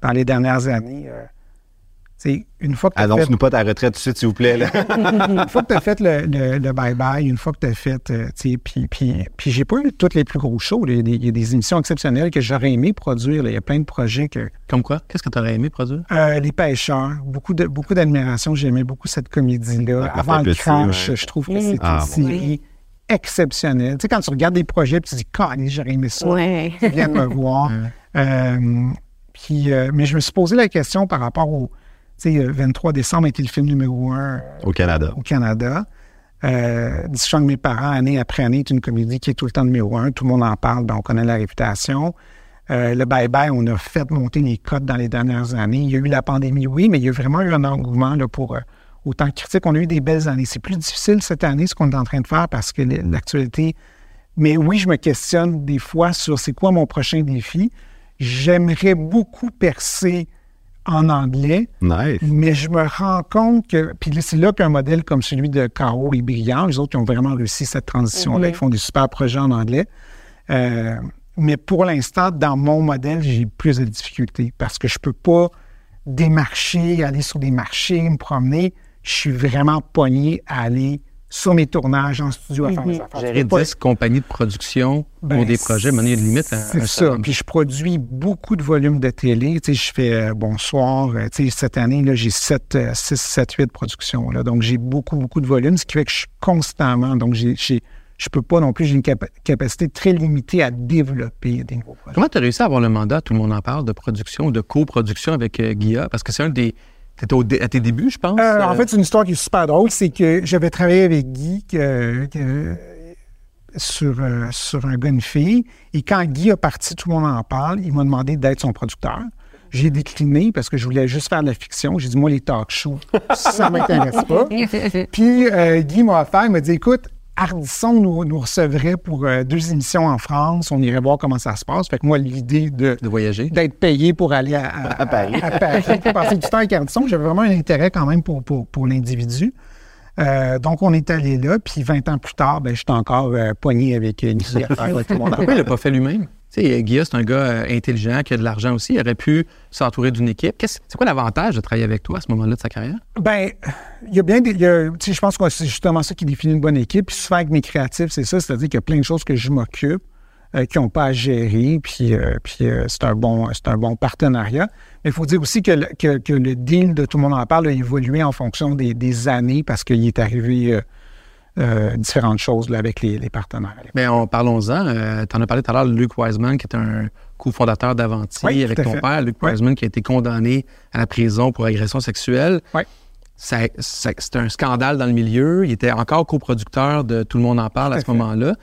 dans les dernières années. euh. C'est une fois que tu as fait, Annonce-nous pas ta retraite tout de suite, s'il vous plaît. là. une fois que t'as fait le, bye-bye, une fois que tu as fait, euh, tu puis, puis, puis j'ai pas eu toutes les plus gros shows. Il y a des, il y a des émissions exceptionnelles que j'aurais aimé produire. là. Il y a plein de projets que, Comme quoi? Qu'est-ce que tu aurais aimé produire? euh, les pêcheurs, beaucoup de beaucoup d'admiration. J'aimais beaucoup cette comédie-là. Avant le crash, ouais. je trouve que c'est Ah, une bon. série exceptionnelle. Tu sais, quand tu regardes des projets, puis tu dis, Calais, j'aurais aimé ça. Ouais. Ils viennent me voir. Euh, puis, euh, mais je me suis posé la question par rapport au. Tu Tu sais, 23 décembre a été le film numéro un Au Canada. au Canada. Euh, mes parents, année après année, est une comédie qui est tout le temps numéro un. Tout le monde en parle, ben, on connaît la réputation. Euh, le bye-bye, on a fait monter les cotes dans les dernières années. Il y a eu la pandémie, oui, mais il y a vraiment eu un engouement là, pour euh, autant de critiques. On a eu des belles années. C'est plus difficile cette année, ce qu'on est en train de faire, parce que l'actualité... Mais oui, je me questionne des fois sur c'est quoi mon prochain défi. J'aimerais beaucoup percer en anglais. Nice. Mais je me rends compte que, puis là, c'est là qu'un modèle comme celui de Caro est brillant. Les autres, ils ont vraiment réussi cette transition-là. Ils font des super projets en anglais. Euh, mais pour l'instant, dans mon modèle, j'ai plus de difficultés parce que je peux pas démarcher, aller sur des marchés, me promener. Je suis vraiment pogné à aller sur mes tournages en studio à faire mes affaires. Gérer Je peux pas- 10 compagnies de production ben, pour des projets, maintenant, il y a une limite à C'est ça. certain Puis je produis beaucoup de volumes de télé. Tu sais, je fais euh, Bonsoir. euh, tu sais, cette année, là, j'ai 7, 6, 7, 8 productions. Là. Donc, j'ai beaucoup, beaucoup de volumes, ce qui fait que je suis constamment. Donc, j'ai, j'ai- je peux pas non plus, j'ai une capa- capacité très limitée à développer des nouveaux projets. Comment tu as réussi à avoir le mandat, tout le monde en parle, de production ou de coproduction avec euh, Guilla? Parce que c'est un des. T'étais au dé- à tes débuts, je pense. Euh, en euh, fait, c'est une histoire qui est super drôle. C'est que j'avais travaillé avec Guy que- que- sur, euh, sur un gars, une fille. Et quand Guy a parti, tout le monde en parle, il m'a demandé d'être son producteur. J'ai décliné parce que je voulais juste faire de la fiction. J'ai dit, moi, les talk shows, ça ne m'intéresse pas. Puis euh, Guy m'a offert, il m'a dit, écoute, Ardisson nous, nous recevrait pour euh, deux émissions en France. On irait voir comment ça se passe. Fait que moi, l'idée de de voyager. d'être payé pour aller à, à- Paris. à Paris, pour passer du temps avec Ardisson. J'avais vraiment un intérêt quand même pour, pour, pour l'individu. Euh, donc, on est allé là, puis 20 ans plus tard, ben, j'étais encore euh, pogné avec une idée à faire. tout le monde en Pourquoi il l'a pas fait lui-même? Sais, Guilla, c'est un gars euh, intelligent qui a de l'argent aussi. Il aurait pu s'entourer d'une équipe. C'est quoi l'avantage de travailler avec toi à ce moment-là de sa carrière? Ben, il y a bien des. je pense que c'est justement ça qui définit une bonne équipe. Puis souvent, avec mes créatifs, c'est ça. C'est-à-dire qu'il y a plein de choses que je m'occupe euh, qui n'ont pas à gérer. Puis, euh, c'est un, bon, un bon partenariat. Mais il faut dire aussi que le, deal de Tout le monde en parle a évolué en fonction des années parce qu'il est arrivé euh, euh, différentes choses là, avec les, les partenaires. On, parlons-en. tu en as parlé tout à l'heure, Luc Wiseman, qui est un cofondateur d'Avanti Oui, avec ton fait. père. Luc Oui. Wiseman, qui a été condamné à la prison pour agression sexuelle. Oui. C'était un scandale dans le milieu. Il était encore coproducteur de Tout le monde en parle à, à ce moment-là.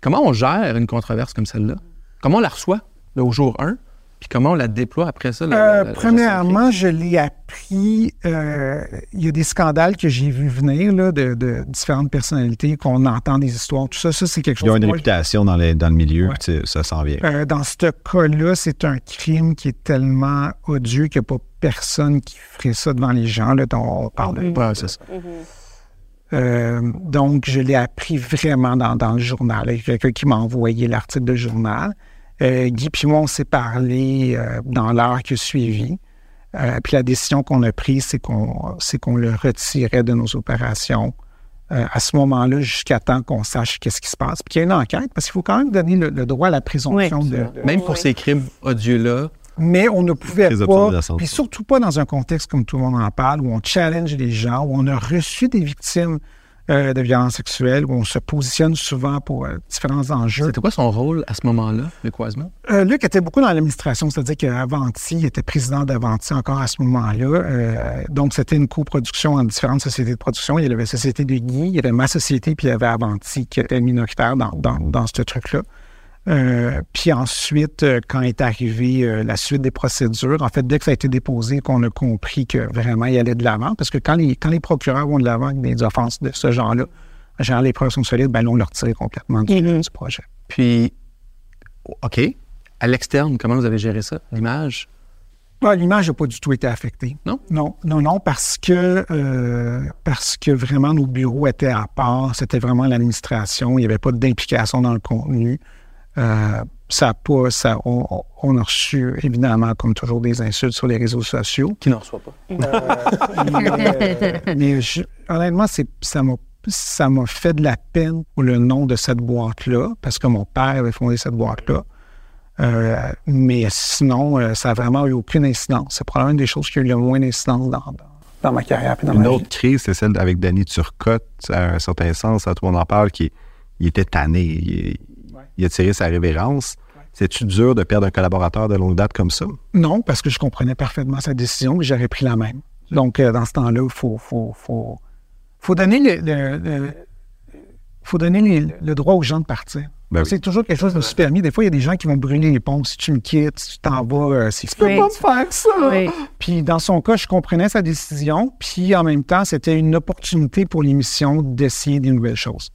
Comment on gère une controverse comme celle-là? Comment on la reçoit là, au jour 1? Puis comment on la déploie après ça? la- Euh, la- la premièrement, je l'ai appris. euh, il y a des scandales que j'ai vu venir là, de, de différentes personnalités, qu'on entend des histoires, tout ça. Ça, c'est quelque chose Ils ont une que moi, réputation dans, les- dans le milieu, Ouais. puis tu sais, ça s'en vient. euh, dans ce cas-là, c'est un crime qui est tellement odieux qu'il n'y a pas personne qui ferait ça devant les gens. Là, dont on parle c'est ça. Euh, donc, je l'ai appris vraiment dans, dans le journal. Il y a quelqu'un qui m'a envoyé l'article de journal. Euh, Guy puis moi, on s'est parlé euh, dans l'heure qui a suivi. Euh, puis la décision qu'on a prise, c'est qu'on c'est qu'on le retirait de nos opérations euh, à ce moment-là jusqu'à temps qu'on sache qu'est-ce qui se passe. Puis qu'il y a une enquête, parce qu'il faut quand même donner le, le droit à la présomption Oui. de, de- Même pour ces crimes odieux-là, mais on ne pouvait pas, puis surtout pas dans un contexte comme tout le monde en parle, où on challenge les gens, où on a reçu des victimes euh, de violences sexuelles, où on se positionne souvent pour euh, différents enjeux. c'était quoi son rôle à ce moment-là, Luc Wiseman? Euh, Luc était beaucoup dans l'administration, c'est-à-dire qu'Avanti il était président d'Avanti encore à ce moment-là. Euh, donc, c'était une coproduction en différentes sociétés de production. Il y avait la société de Guy, il y avait ma société, puis il y avait Avanti qui était minoritaire dans, dans, dans ce truc-là. Euh, puis ensuite, euh, quand est arrivée euh, la suite des procédures, en fait, dès que ça a été déposé, qu'on a compris que vraiment il allait de l'avant, parce que quand les, quand les procureurs vont de l'avant avec des offenses de ce genre-là, en général, les preuves sont solides, ben là, on leur tirait complètement du, du projet. Puis, OK. À l'externe, comment vous avez géré ça? L'image? Ah, L'image n'a pas du tout été affectée. Non? Non, non, non, parce que, euh, parce que vraiment nos bureaux étaient à part. C'était vraiment l'administration. Il n'y avait pas d'implication dans le contenu. Euh, ça a pas, ça, on, on a reçu évidemment, comme toujours, des insultes sur les réseaux sociaux. Qui n'en reçoit pas. mais euh, mais je- honnêtement, c'est, ça m'a ça m'a fait de la peine pour le nom de cette boîte-là, parce que mon père avait fondé cette boîte-là. Euh, mais sinon, euh, ça n'a vraiment eu aucune incidence. C'est probablement une des choses qui a eu le moins d'incidence dans, dans, dans ma carrière. puis dans Une ma autre vie. crise, c'est celle avec Danny Turcotte, à un certain sens, à tout le monde en parle, qui il était tanné. Il, il a tiré sa révérence. C'est-tu dur de perdre un collaborateur de longue date comme ça? Non, parce que je comprenais parfaitement sa décision, mais j'aurais pris la même. Donc, euh, dans ce temps-là, il faut, faut, faut, faut donner, le, le- le- faut donner les- le droit aux gens de partir. Ben oui. C'est toujours quelque chose de super permis. Des fois, il y a des gens qui vont brûler les ponts. Si tu me quittes, si tu t'en vas, euh, c'est tu peux pas me faire ça. Oui. Puis dans son cas, je comprenais sa décision. Puis en même temps, c'était une opportunité pour l'émission d'essayer des nouvelles choses.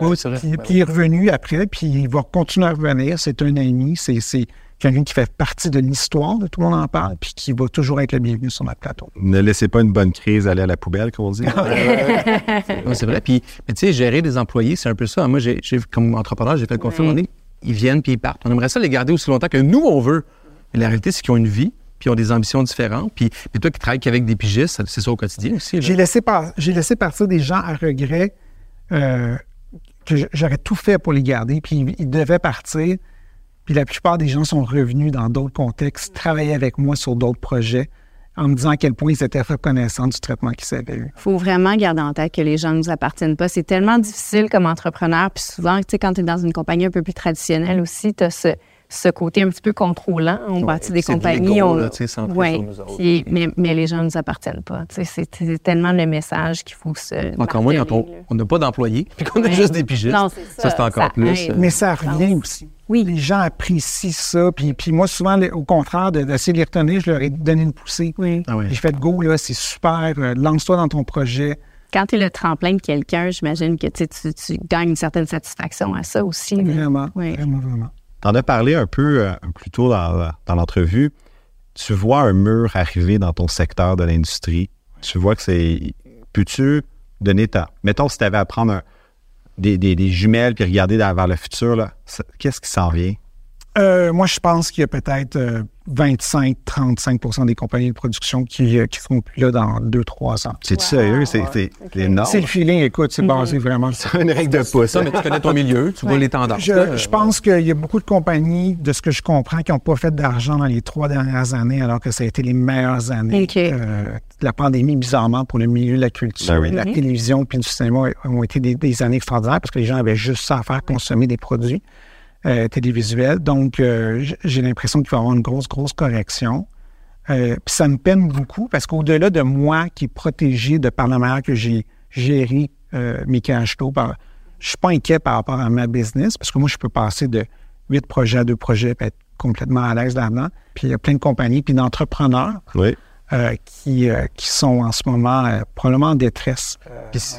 Oui, oui, c'est vrai. Puis, puis il est revenu après, puis il va continuer à revenir. C'est un ami, c'est c'est quelqu'un qui fait partie de l'histoire, de tout le monde en parle, puis qui va toujours être le bienvenu sur notre plateau. Ne laissez pas une bonne crise aller à la poubelle, comme on dit. Ouais, c'est vrai. Puis, mais tu sais, gérer des employés, c'est un peu ça. Moi, j'ai, j'ai- comme entrepreneur, j'ai fait le moment donné, ils viennent puis ils partent. On aimerait ça les garder aussi longtemps que nous, on veut. Mais la réalité, c'est qu'ils ont une vie, puis ils ont des ambitions différentes. Puis, puis toi qui travailles qu'avec des pigistes, c'est ça au quotidien aussi. J'ai laissé, par- j'ai laissé partir des gens à regret euh, que j'aurais tout fait pour les garder, puis ils, ils devaient partir. Puis la plupart des gens sont revenus dans d'autres contextes, travailler avec moi sur d'autres projets, en me disant à quel point ils étaient reconnaissants du traitement qu'ils avaient eu. Il faut vraiment garder en tête que les gens ne nous appartiennent pas. C'est tellement difficile comme entrepreneur. Puis souvent, tu sais, quand tu es dans une compagnie un peu plus traditionnelle aussi, tu as ce, ce côté un petit peu contrôlant. On bâtit des compagnies. on, là, tu sais, centré Ouais. sur nous autres. Puis- mais, mais les gens ne nous appartiennent pas. C'est tellement le message qu'il faut se. Encore moins quand on n'a pas d'employés, puis qu'on a Ouais. juste des pigistes. Non, ça. c'est encore Ça plus. aide. euh, Mais ça revient aussi. Oui. Les gens apprécient ça. Puis, puis moi, souvent, au contraire, de- d'essayer de les retenir, je leur ai donné une poussée. Oui. Ah ouais. J'ai fait go, là, c'est super. euh, Lance-toi dans ton projet. Quand tu es le tremplin de quelqu'un, j'imagine que tu, gagnes une certaine satisfaction à ça aussi. Vraiment, Oui. vraiment, vraiment. T'en as parlé un peu euh, plus tôt dans, dans l'entrevue. Tu vois un mur arriver dans ton secteur de l'industrie. Tu vois que c'est. Peux-tu donner ta. Mettons, si tu avais à prendre des, des- jumelles puis regarder vers le futur, qu'est-ce qui s'en vient? Euh, moi, je pense qu'il y a peut-être euh, 25-35% des compagnies de production qui, euh, qui seront plus là dans 2-3 ans. C'est sérieux? C'est énorme. C'est le feeling, écoute, c'est basé vraiment sur C'est une règle de pouce. Ça, mais tu connais ton milieu, tu vois les tendances. Je, pense qu'il y a beaucoup de compagnies, de ce que je comprends, qui n'ont pas fait d'argent dans les trois dernières années, alors que ça a été les meilleures années. Euh, la pandémie, bizarrement, pour le milieu de la culture, Ben oui. la télévision puis du cinéma ont été des, des années extraordinaires parce que les gens avaient juste ça à faire, consommer des produits euh, télévisuels. Donc, euh, j'ai l'impression qu'il va y avoir une grosse, grosse correction. Euh, puis ça me peine beaucoup parce qu'au-delà de moi qui est protégé de par la manière que j'ai géré mes cash flows, par, je suis pas inquiet par rapport à ma business parce que moi, je peux passer de huit projets à deux projets et être complètement à l'aise là-dedans. Puis il y a plein de compagnies puis d'entrepreneurs Oui. Euh, qui, euh, qui sont en ce moment euh, probablement en détresse.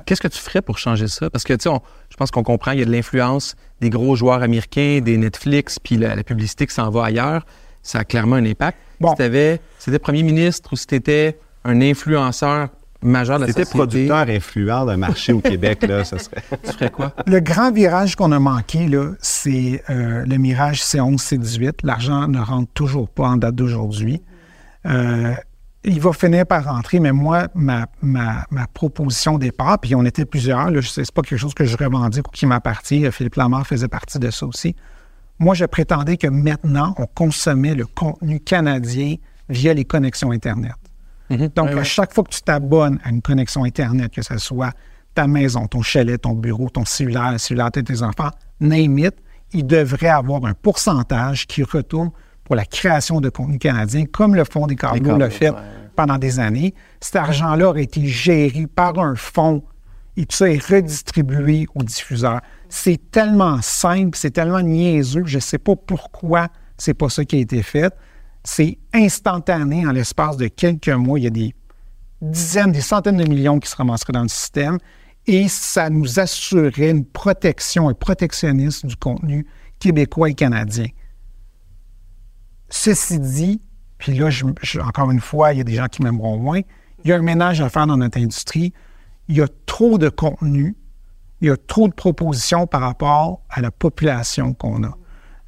Qu'est-ce que tu ferais pour changer ça? Parce que, tu sais, je pense qu'on comprend, il y a de l'influence des gros joueurs américains, des Netflix, puis la, la publicité qui s'en va ailleurs. Ça a clairement un impact. Bon. Si t'avais- si t'étais premier ministre ou si tu étais un influenceur majeur de la C'était société, producteur influent d'un marché au Québec, là, ça serait. tu ferais quoi? Le grand virage qu'on a manqué, là, c'est euh, le mirage C11, C18. L'argent ne rentre toujours pas en date d'aujourd'hui. Euh, il va finir par rentrer, mais moi, ma, ma, ma proposition départ, puis on était plusieurs, sais- c'est pas quelque chose que je revendique ou qui m'appartient. euh, Philippe Lamar faisait partie de ça aussi. Moi, je prétendais que maintenant, on consommait le contenu canadien via les connexions Internet. Donc, Ouais, ouais. à chaque fois que tu t'abonnes à une connexion Internet, que ce soit ta maison, ton chalet, ton bureau, ton cellulaire, le cellulaire de tes enfants, name it, il devrait avoir un pourcentage qui retourne pour la création de contenu canadien, comme le Fonds des câbles, l'a fait ouais, pendant des années. Cet argent-là aurait été géré par un fonds et tout ça est redistribué aux diffuseurs. C'est tellement simple, c'est tellement niaiseux, je ne sais pas pourquoi c'est pas ça qui a été fait. C'est instantané en l'espace de quelques mois. Il y a des dizaines, des centaines de millions qui se ramasseraient dans le système et ça nous assurerait une protection, un protectionnisme du contenu québécois et canadien. Ceci dit, puis là, je- je- encore une fois, il y a des gens qui m'aimeront moins, il y a un ménage à faire dans notre industrie. Il y a trop de contenu, il y a trop de propositions par rapport à la population qu'on a.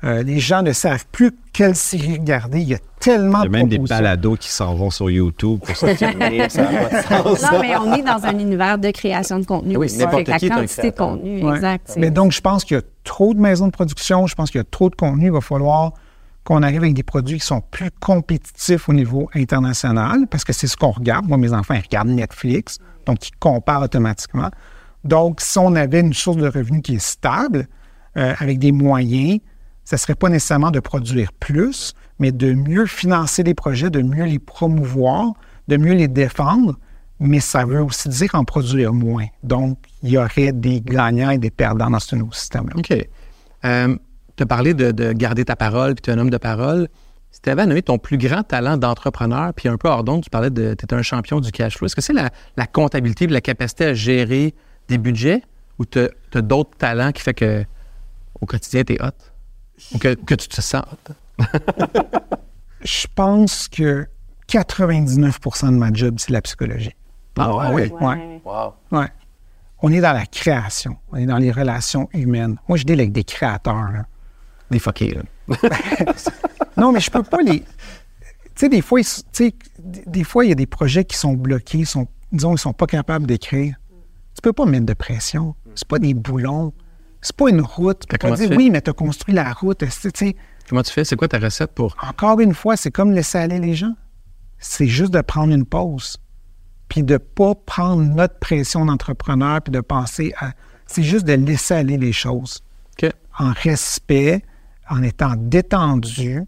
Euh, les gens ne savent plus quelle série regarder. Il y a tellement Il y a de même des balados qui s'en vont sur YouTube pour ça de. Non, mais on est dans un univers de création de contenu. Oui, aussi. n'importe la qui est un quantité de contenu, Ouais. exact. Mais donc, je pense qu'il y a trop de maisons de production, je pense qu'il y a trop de contenu. Il va falloir qu'on arrive avec des produits qui sont plus compétitifs au niveau international, parce que c'est ce qu'on regarde. Moi, mes enfants, ils regardent Netflix, donc ils comparent automatiquement. Donc, si on avait une source de revenus qui est stable, euh, avec des moyens, ce ne serait pas nécessairement de produire plus, mais de mieux financer les projets, de mieux les promouvoir, de mieux les défendre, mais ça veut aussi dire en produire moins. Donc, il y aurait des gagnants et des perdants dans ce nouveau système-là. OK. Euh, tu as parlé de, de garder ta parole, puis tu es un homme de parole. Si tu avais à nommer ton plus grand talent d'entrepreneur, puis un peu hors d'onde, tu parlais de tu es un champion du cash flow. Est-ce que c'est la, la comptabilité, la capacité à gérer des budgets ou tu as, d'autres talents qui fait que au quotidien, tu es hot? Ou que, que tu te sens hot? Je pense que 99% de ma job, c'est la psychologie. Ah ouais? Oui. Ouais. Ouais. On est dans la création. On est dans les relations humaines. Moi, je dis avec des créateurs. là. Des fuckés, là. Non, mais je peux pas les. Tu sais, des fois, tu sais, des fois, il y a des projets qui sont bloqués, sont, disons, ils sont pas capables d'écrire. Tu peux pas mettre de pression. C'est pas des boulons. C'est pas une route. Tu peux pas tu dire, fais? oui, mais tu as construit la route. Tu Comment tu fais? C'est quoi ta recette pour? encore une fois, c'est comme laisser aller les gens. C'est juste de prendre une pause. Puis de pas prendre notre pression d'entrepreneur, puis de penser à. C'est juste de laisser aller les choses OK. en respect, en étant détendu.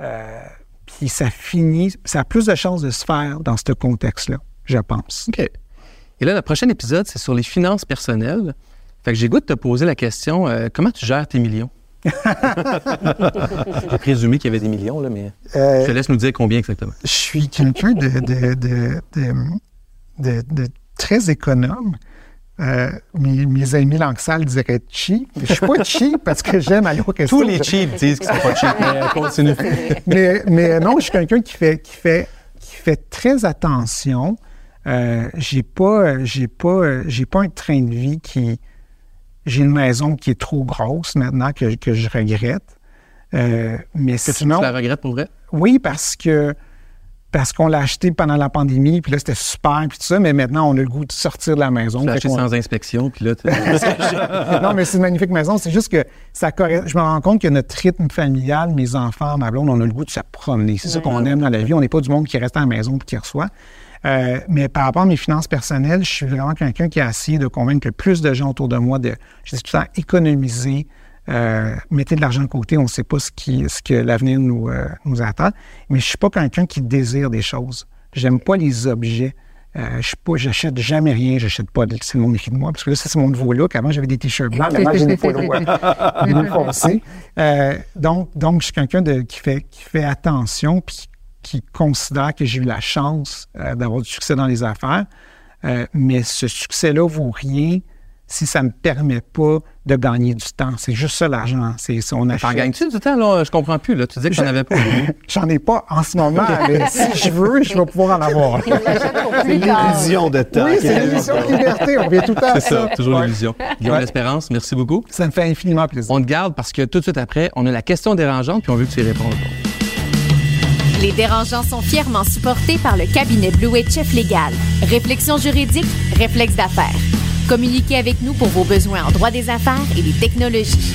euh, puis ça finit, ça a plus de chances de se faire dans ce contexte-là, je pense. OK. Et là, le prochain épisode, c'est sur les finances personnelles. Fait que j'ai goût de te poser la question euh, comment tu gères tes millions? j'ai présumé qu'il y avait des millions, là, mais Euh, je te laisse nous dire combien exactement. je suis quelqu'un de, de, de, de- de- de très économe. Euh, mes, mes amis Lanxal diraient cheap. Mais je suis pas cheap parce que j'aime aller au resto. Tous les cheap disent qu'ils sont pas cheap. Mais euh, continue. mais, mais non, je suis quelqu'un qui fait, qui fait, qui fait très attention. Euh, j'ai pas, j'ai pas, j'ai pas un train de vie qui. J'ai une maison qui est trop grosse maintenant que, que je regrette. Euh, mais Que sinon, tu la regrettes pour vrai? oui, parce que parce qu'on l'a acheté pendant la pandémie, puis là c'était super, puis tout ça, mais maintenant on a le goût de sortir de la maison. Tu l'as acheté sans inspection, puis là, tu- non, mais c'est une magnifique maison. C'est juste que ça correspond. Je me rends compte que notre rythme familial, mes enfants, ma blonde, on a le goût de se promener. C'est ça qu'on aime dans la vie. On n'est pas du monde qui reste à la maison et qui reçoit. Euh, mais par rapport à mes finances personnelles, je suis vraiment quelqu'un qui a essayé de convaincre le plus de gens autour de moi de, je dis tout le temps, économiser, euh, mettez de l'argent de côté. On ne sait pas ce, qui, ce que l'avenir nous, euh, nous attend. Mais je suis pas quelqu'un qui désire des choses. J'aime pas les objets. Euh, je j'achète jamais rien, j'achète pas, de- c'est le monde écrit de moi, parce que là, ça, c'est mon nouveau look. Avant, j'avais des t-shirts blancs, maintenant, j'ai des polos, foncés. Donc, donc, je suis quelqu'un de, qui, fait, qui fait attention, puis qui considère que j'ai eu la chance euh, d'avoir du succès dans les affaires. Euh, mais ce succès-là vaut rien si ça ne me permet pas de gagner du temps. C'est juste ça, l'argent. C'est, on T'en gagnes-tu du temps, là? Je comprends plus, là. Tu disais que t'en avais pas. J'en ai pas en ce moment, mais si je veux, je vais pouvoir en avoir. C'est l'illusion de temps. Oui, c'est l'illusion de liberté. On vient tout le temps à C'est ça, toujours Ouais. l'illusion. Guillaume Ouais. L'Espérance, merci beaucoup. Ça me fait infiniment plaisir. On te garde parce que tout de suite après, on a la question dérangeante, puis on veut que tu y répondes. Les dérangeants sont fièrement supportés par le cabinet Blue Wave Chef Légal. Réflexion juridique, réflexe d'affaires. Communiquez avec nous pour vos besoins en droit des affaires et des technologies.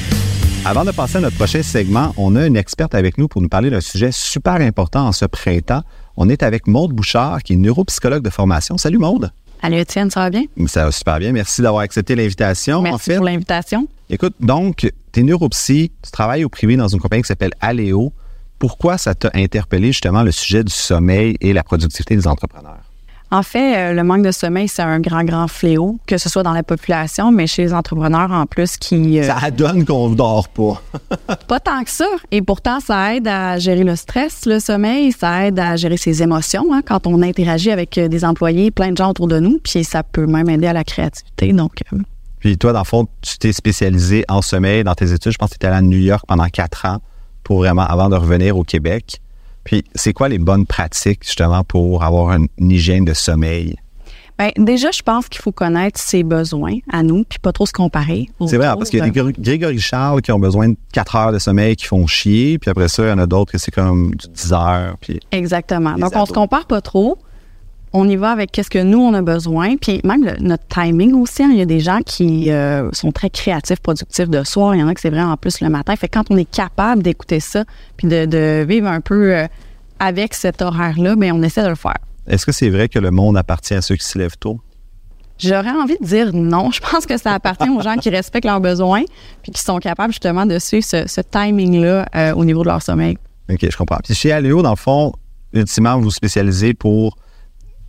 Avant de passer à notre prochain segment, on a une experte avec nous pour nous parler d'un sujet super important en ce printemps. On est avec Maude Bouchard, qui est neuropsychologue de formation. Salut Maude. Allô, Étienne, ça va bien? Ça va super bien. Merci d'avoir accepté l'invitation. Merci en fait, pour l'invitation. écoute, donc, tu es neuropsy, tu travailles au privé dans une compagnie qui s'appelle Aléo. Pourquoi ça t'a interpellé justement le sujet du sommeil et la productivité des entrepreneurs? En fait, euh, le manque de sommeil, c'est un grand, grand fléau, que ce soit dans la population, mais chez les entrepreneurs en plus qui... euh, Ça donne qu'on ne dort pas. Pas tant que ça. Et pourtant, ça aide à gérer le stress, le sommeil, ça aide à gérer ses émotions hein, quand on interagit avec euh, des employés, plein de gens autour de nous, puis ça peut même aider à la créativité. Donc, euh, Puis toi, dans le fond, tu t'es spécialisé en sommeil dans tes études. Je pense que tu étais allé à New York pendant quatre ans pour vraiment, avant de revenir au Québec. Puis c'est quoi les bonnes pratiques justement pour avoir une, une hygiène de sommeil? ben, déjà, je pense qu'il faut connaître ses besoins à nous, puis pas trop se comparer. C'est vrai, parce qu'il y a des Gré- Grégory Charles qui ont besoin de 4 heures de sommeil qui font chier, puis après ça, il y en a d'autres que c'est comme du 10 heures. Puis Exactement. Donc, on se compare pas trop. On y va avec qu'est-ce que nous, on a besoin. Puis même le- notre timing aussi, hein, il y a des gens qui euh, sont très créatifs, productifs de soir. Il y en a que c'est vrai en plus le matin. Fait que quand on est capable d'écouter ça, puis de, de vivre un peu euh, avec cet horaire-là, bien, on essaie de le faire. est-ce que c'est vrai que le monde appartient à ceux qui se lèvent tôt? J'aurais envie de dire non. Je pense que ça appartient aux gens qui respectent leurs besoins puis qui sont capables justement de suivre ce, ce timing-là euh, au niveau de leur sommeil. OK, je comprends. Puis chez Aléo, dans le fond, ultimement, vous vous spécialisez pour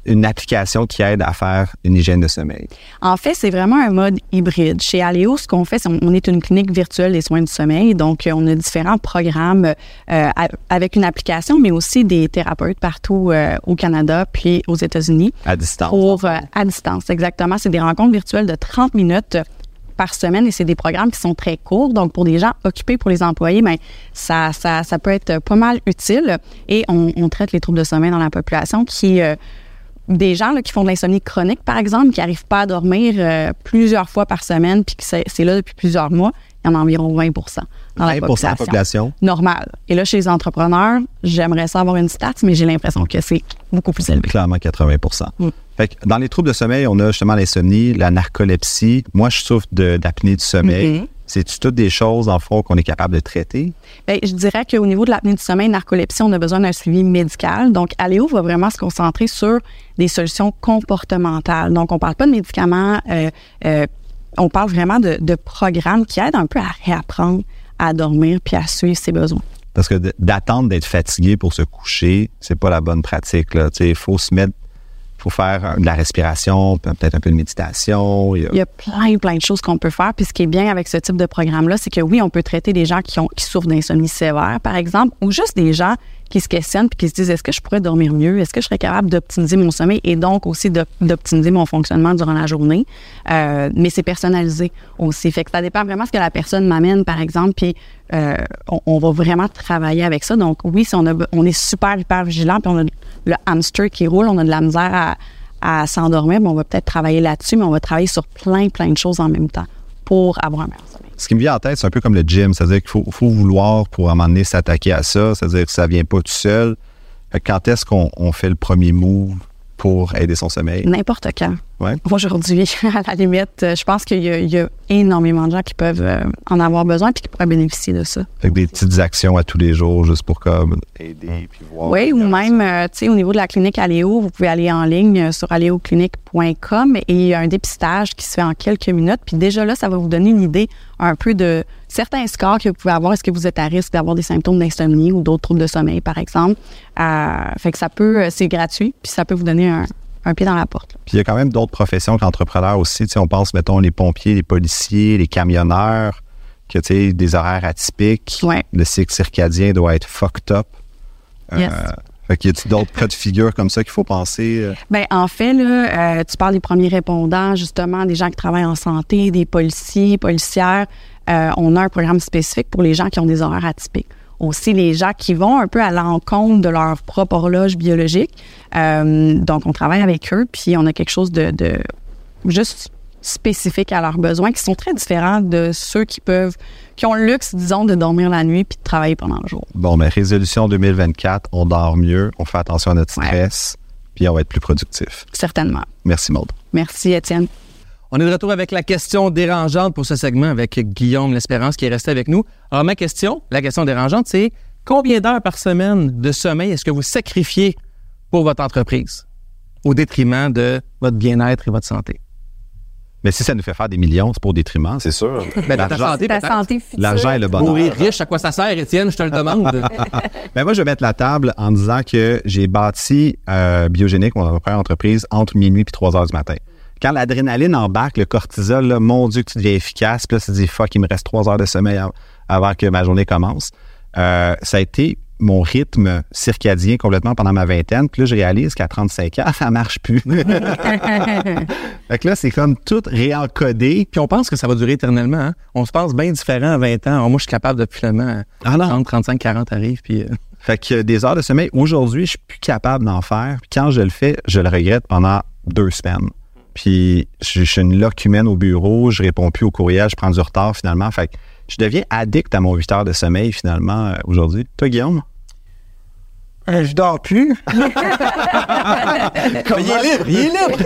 une application qui aide à faire une hygiène de sommeil? En fait, c'est vraiment un mode hybride. Chez Aléo, ce qu'on fait, c'est on est une clinique virtuelle des soins du sommeil. Donc, euh, on a différents programmes euh, avec une application, mais aussi des thérapeutes partout euh, au Canada puis aux États-Unis. À distance. Pour, à distance, exactement. C'est des rencontres virtuelles de 30 minutes par semaine et c'est des programmes qui sont très courts. Donc, pour des gens occupés, pour les employés, ben, ça, ça, ça peut être pas mal utile. Et on, on traite les troubles de sommeil dans la population qui des gens qui font de l'insomnie chronique, par exemple, qui n'arrivent pas à dormir euh, plusieurs fois par semaine, puis que c'est là depuis plusieurs mois, il y en a environ 20% dans la population. population. Normal. Et là, chez les entrepreneurs, j'aimerais savoir une stat, mais j'ai l'impression que c'est beaucoup plus élevé. Clairement 80 mm. fait dans les troubles de sommeil, on a justement l'insomnie, la narcolepsie. Moi, je souffre d'apnée du sommeil. Mm-hmm. C'est toutes des choses, en fond, qu'on est capable de traiter? Bien, je dirais qu'au niveau de l'apnée du sommeil, narcolepsie, on a besoin d'un suivi médical. Donc, Aléo va vraiment se concentrer sur des solutions comportementales. Donc, on ne parle pas de médicaments, euh, euh, on parle vraiment de, programmes qui aident un peu à réapprendre à dormir puis à suivre ses besoins. Parce que d'attendre d'être fatigué pour se coucher, c'est pas la bonne pratique. Il faut se mettre faut faire de la respiration, peut-être un peu de méditation. Il y a, plein, plein de choses qu'on peut faire. Puis ce qui est bien avec ce type de programme-là, c'est que oui, on peut traiter des gens qui, ont, qui souffrent d'insomnie sévère, par exemple, ou juste des gens qui se questionnent puis qui se disent est-ce que je pourrais dormir mieux? Est-ce que je serais capable d'optimiser mon sommeil et donc aussi d'optimiser mon fonctionnement durant la journée? Euh, mais c'est personnalisé aussi. Fait que ça dépend vraiment ce que la personne m'amène, par exemple, puis euh, on, va vraiment travailler avec ça. Donc oui, si on, a, est super, hyper vigilant, puis on a le hamster qui roule, on a de la misère à, à s'endormir, mais on va peut-être travailler là-dessus, mais on va travailler sur plein, plein de choses en même temps pour avoir un meilleur sommeil. Ce qui me vient en tête, c'est un peu comme le gym, c'est-à-dire qu'il faut, vouloir pour à un moment donné s'attaquer à ça, c'est-à-dire que ça vient pas tout seul. Quand est-ce qu'on fait le premier move pour aider son sommeil? N'importe quand. Aujourd'hui, à la limite, euh, je pense qu'il y, a énormément de gens qui peuvent euh, en avoir besoin et qui pourraient bénéficier de ça. Fait des petites actions à tous les jours juste pour comme aider puis voir. Oui, ou même, euh, tu sais, au niveau de la clinique Aléo, vous pouvez aller en ligne sur aléoclinique.com et il y a un dépistage qui se fait en quelques minutes. Puis déjà là, ça va vous donner une idée un peu de certains scores que vous pouvez avoir. Est-ce que vous êtes à risque d'avoir des symptômes d'insomnie ou d'autres troubles de sommeil, par exemple? fait que ça peut, c'est gratuit, puis ça peut vous donner un, un pied dans la porte. Puis il y a quand même d'autres professions qu'entrepreneurs aussi. on pense, mettons, les pompiers, les policiers, les camionneurs, que tu sais, des horaires atypiques. Le cycle circadien doit être fucked up. Euh, yes. fait qu'il y a d'autres cas de figure comme ça qu'il faut penser? Euh? Bien, en fait, là, euh, tu parles des premiers répondants, justement, des gens qui travaillent en santé, des policiers, policières. on a un programme spécifique pour les gens qui ont des horaires atypiques aussi les gens qui vont un peu à l'encontre de leur propre horloge biologique. Euh, donc, on travaille avec eux, puis on a quelque chose de, juste spécifique à leurs besoins qui sont très différents de ceux qui peuvent, qui ont le luxe, disons, de dormir la nuit puis de travailler pendant le jour. Bon, mais résolution 2024, on dort mieux, on fait attention à notre stress, puis on va être plus productif. Certainement. Merci, Maude. Merci, Étienne. On est de retour avec la question dérangeante pour ce segment avec Guillaume L'Espérance qui est resté avec nous. Alors, ma question, la question dérangeante, c'est combien d'heures par semaine de sommeil est-ce que vous sacrifiez pour votre entreprise au détriment de votre bien-être et votre santé? Mais si ça nous fait faire des millions, c'est pour détriment, c'est sûr. Ben, ta santé, ta santé L'argent et le bonheur. Mourir riche, à quoi ça sert, Étienne? Je te le demande. ben moi, je vais mettre la table en disant que j'ai bâti euh, Biogénique, mon première entreprise, entre minuit et 3 heures du matin quand l'adrénaline embarque, le cortisol, là, mon Dieu, que tu deviens efficace. Puis là, tu te dis, fuck, il me reste trois heures de sommeil avant que ma journée commence. Euh, ça a été mon rythme circadien complètement pendant ma vingtaine. Puis là, je réalise qu'à 35 ans, ça marche plus. fait que là, c'est comme tout réencodé. Puis on pense que ça va durer éternellement. Hein. On se pense bien différent à 20 ans. moi, je suis capable depuis finalement ah 30, 35, 40 arrive. Puis... Euh. Fait que des heures de sommeil, aujourd'hui, je suis plus capable d'en faire. Puis quand je le fais, je le regrette pendant deux semaines. Puis je, suis une locumène au bureau, je réponds plus au courriel, je prends du retard finalement. Fait que je deviens addict à mon 8 heures de sommeil finalement euh, aujourd'hui. Toi, Guillaume? Euh, je dors plus. il est libre, il est libre.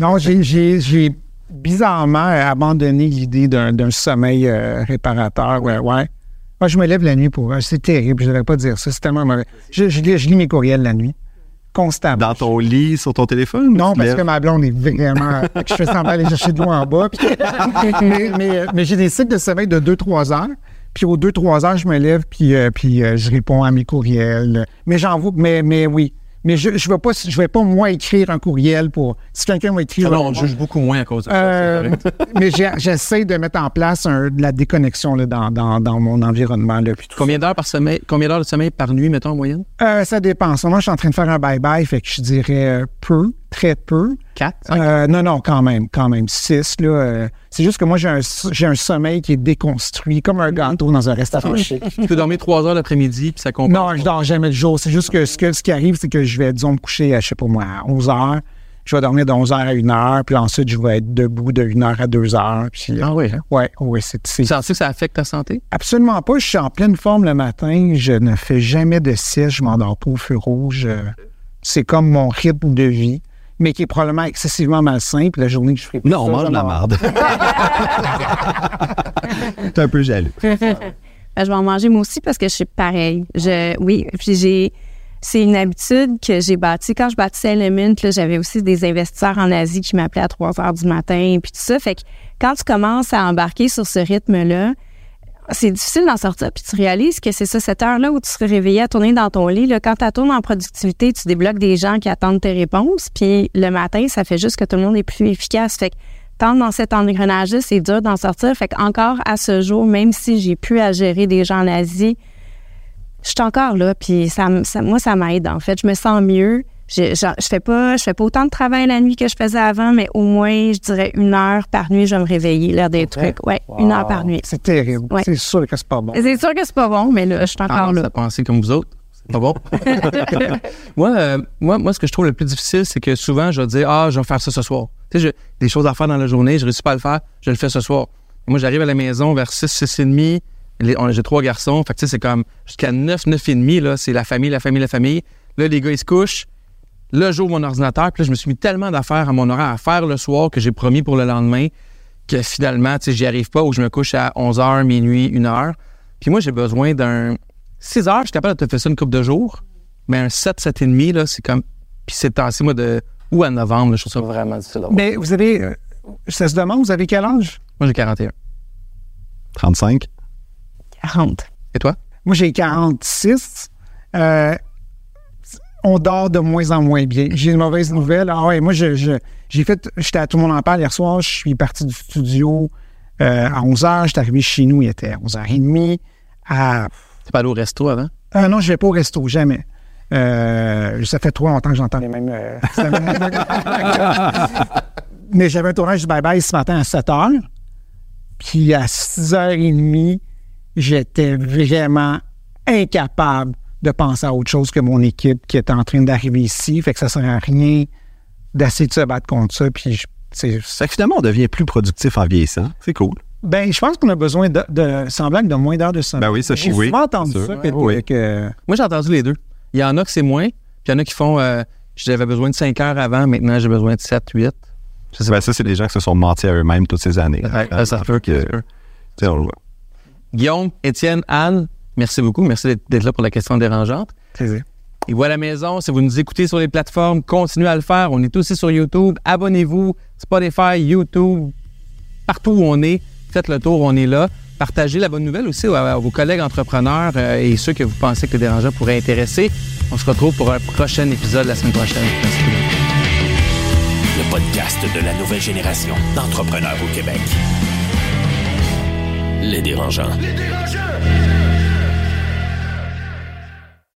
non, j'ai bizarrement abandonné l'idée d'un sommeil euh, réparateur. Ouais, ouais. Moi, je me lève la nuit pour. C'est terrible, je ne devrais pas dire ça. C'est tellement mauvais. Je, je, lis mes courriels la nuit constamment. Dans ton lit, sur ton téléphone? Non, parce que ma blonde est vraiment. je fais semblant aller chercher de l'eau en bas. mais, j'ai des cycles de sommeil de 2-3 heures. Puis aux 2-3 heures, je me lève puis, euh, puis euh, je réponds à mes courriels. Mais j'en mais, mais oui. Mais je ne vais, pas, je vais pas, moi, écrire un courriel pour. Si quelqu'un va écrire. Non, on juge beaucoup moins à cause de ça. Euh, mais j'essaie de mettre en place un, de la déconnexion là, dans, dans, dans, mon environnement. Là, puis tout combien d'heures par sommeil, combien d'heures de sommeil par nuit, mettons, en moyenne? Euh, ça dépend. Moi, je suis en train de faire un bye-bye, fait que je dirais euh, peu, très peu. Quatre? Euh, non, non, quand même, quand même. Six, là. Euh, c'est juste que moi, j'ai un, j'ai un sommeil qui est déconstruit, comme un gâteau dans un restaurant chic. tu peux dormir trois heures l'après-midi, puis ça compte. Non, je dors jamais le jour. C'est juste que ce, que ce qui arrive, c'est que je vais, disons, me coucher, à, je sais pas moi, à 11 heures. Je vais dormir de 11 heures à 1 heure, puis ensuite, je vais être debout de 1 heure à 2 heures. Puis, ah oui? Hein? Ouais, ouais, c'est. Tu sens que ça affecte ta santé? Absolument pas. Je suis en pleine forme le matin. Je ne fais jamais de sieste. Je m'endors pas au feu rouge. C'est comme mon rythme de vie mais qui est probablement excessivement malsain. Puis la journée que je ferai plus Non, on mange de la marde. T'es un peu jaloux. Ben, je vais en manger moi aussi parce que je suis pareil. Je, oui, puis j'ai c'est une habitude que j'ai bâtie. Quand je bâtissais Element, j'avais aussi des investisseurs en Asie qui m'appelaient à 3 heures du matin, puis tout ça. Fait que quand tu commences à embarquer sur ce rythme-là, c'est difficile d'en sortir. Puis tu réalises que c'est ça, cette heure-là où tu serais réveillé à tourner dans ton lit. Quand tu tournes en productivité, tu débloques des gens qui attendent tes réponses. Puis le matin, ça fait juste que tout le monde est plus efficace. Fait que tant dans cet engrenage c'est dur d'en sortir. Fait encore à ce jour, même si j'ai pu à gérer des gens en Asie, je suis encore là. Puis ça moi, ça m'aide. En fait, je me sens mieux. Je, je, fais pas je fais pas autant de travail la nuit que je faisais avant, mais au moins, je dirais une heure par nuit, je vais me réveiller, l'air des trucs. Ouais, une heure par nuit. C'est terrible. C'est sûr que c'est pas bon. C'est sûr que c'est pas bon, mais là, je suis encore ah, là. Ça penser comme vous autres. C'est pas bon. moi, euh, moi, moi, ce que je trouve le plus difficile, c'est que souvent, je vais dire Ah, je vais faire ça ce soir. Tu sais, j'ai des choses à faire dans la journée, je réussis pas à le faire, je le fais ce soir. moi, j'arrive à la maison vers 6, 6 et demi. J'ai trois garçons. Fait que, tu sais, c'est comme jusqu'à 9, 9 et demi, là, c'est la famille, la famille, la famille. Là, les gars, ils se couchent Là, j'ouvre mon ordinateur, puis là, je me suis mis tellement d'affaires à mon horaire à faire le soir que j'ai promis pour le lendemain que finalement, tu sais, j'y arrive pas ou je me couche à 11h, minuit, 1h. Puis moi, j'ai besoin d'un 6 heures, je suis capable de te faire ça une couple de jours, mais un 7, 7,5, là, c'est comme. Puis c'est passé, moi, de ou à novembre, je trouve ça vraiment difficile. Mais vous avez. Euh, ça se demande, vous avez quel âge? Moi, j'ai 41. 35. 40. Et toi? Moi, j'ai 46. Euh, on dort de moins en moins bien. J'ai une mauvaise nouvelle. Ah ouais, moi, je, j'ai fait, j'étais à Tout le monde en parle hier soir, je suis parti du studio euh, à 11h, j'étais arrivé chez nous, il était 11h30. À... T'es pas allé au resto avant? Euh, non, je vais pas au resto, jamais. Euh, ça fait trop longtemps que j'entends les mêmes. Mais j'avais un tournage du Bye Bye ce matin à 7 h. Puis à 6h30, j'étais vraiment incapable de penser à autre chose que mon équipe qui est en train d'arriver ici. Fait que ça sert à rien d'essayer de se battre contre ça. Puis c'est. finalement, on devient plus productif en vieillissant. C'est cool. Ben, je pense qu'on a besoin de, de semblant de moins d'heures de sommeil. Ben oui, ça, J'ai oui. souvent entendu ça. Que, Moi, j'ai entendu les deux. Il y en a que c'est moins, puis il y en a qui font euh, j'avais besoin de 5 heures avant, maintenant j'ai besoin de 7, 8. Ben, ça, c'est des gens qui se sont mentis à eux-mêmes toutes ces années. ça, ça peut que. On le voit. Guillaume, Étienne, Anne, Merci beaucoup. Merci d'être là pour la question dérangeante. Plaisir. Et voilà la maison. Si vous nous écoutez sur les plateformes, continuez à le faire. On est aussi sur YouTube. Abonnez-vous. Spotify, YouTube, partout où on est. Faites le tour, on est là. Partagez la bonne nouvelle aussi à, vos collègues entrepreneurs euh, et ceux que vous pensez que le dérangeant pourrait intéresser. On se retrouve pour un prochain épisode la semaine prochaine. Merci. Le podcast de la nouvelle génération d'entrepreneurs au Québec. Les dérangeants. Les dérangeants!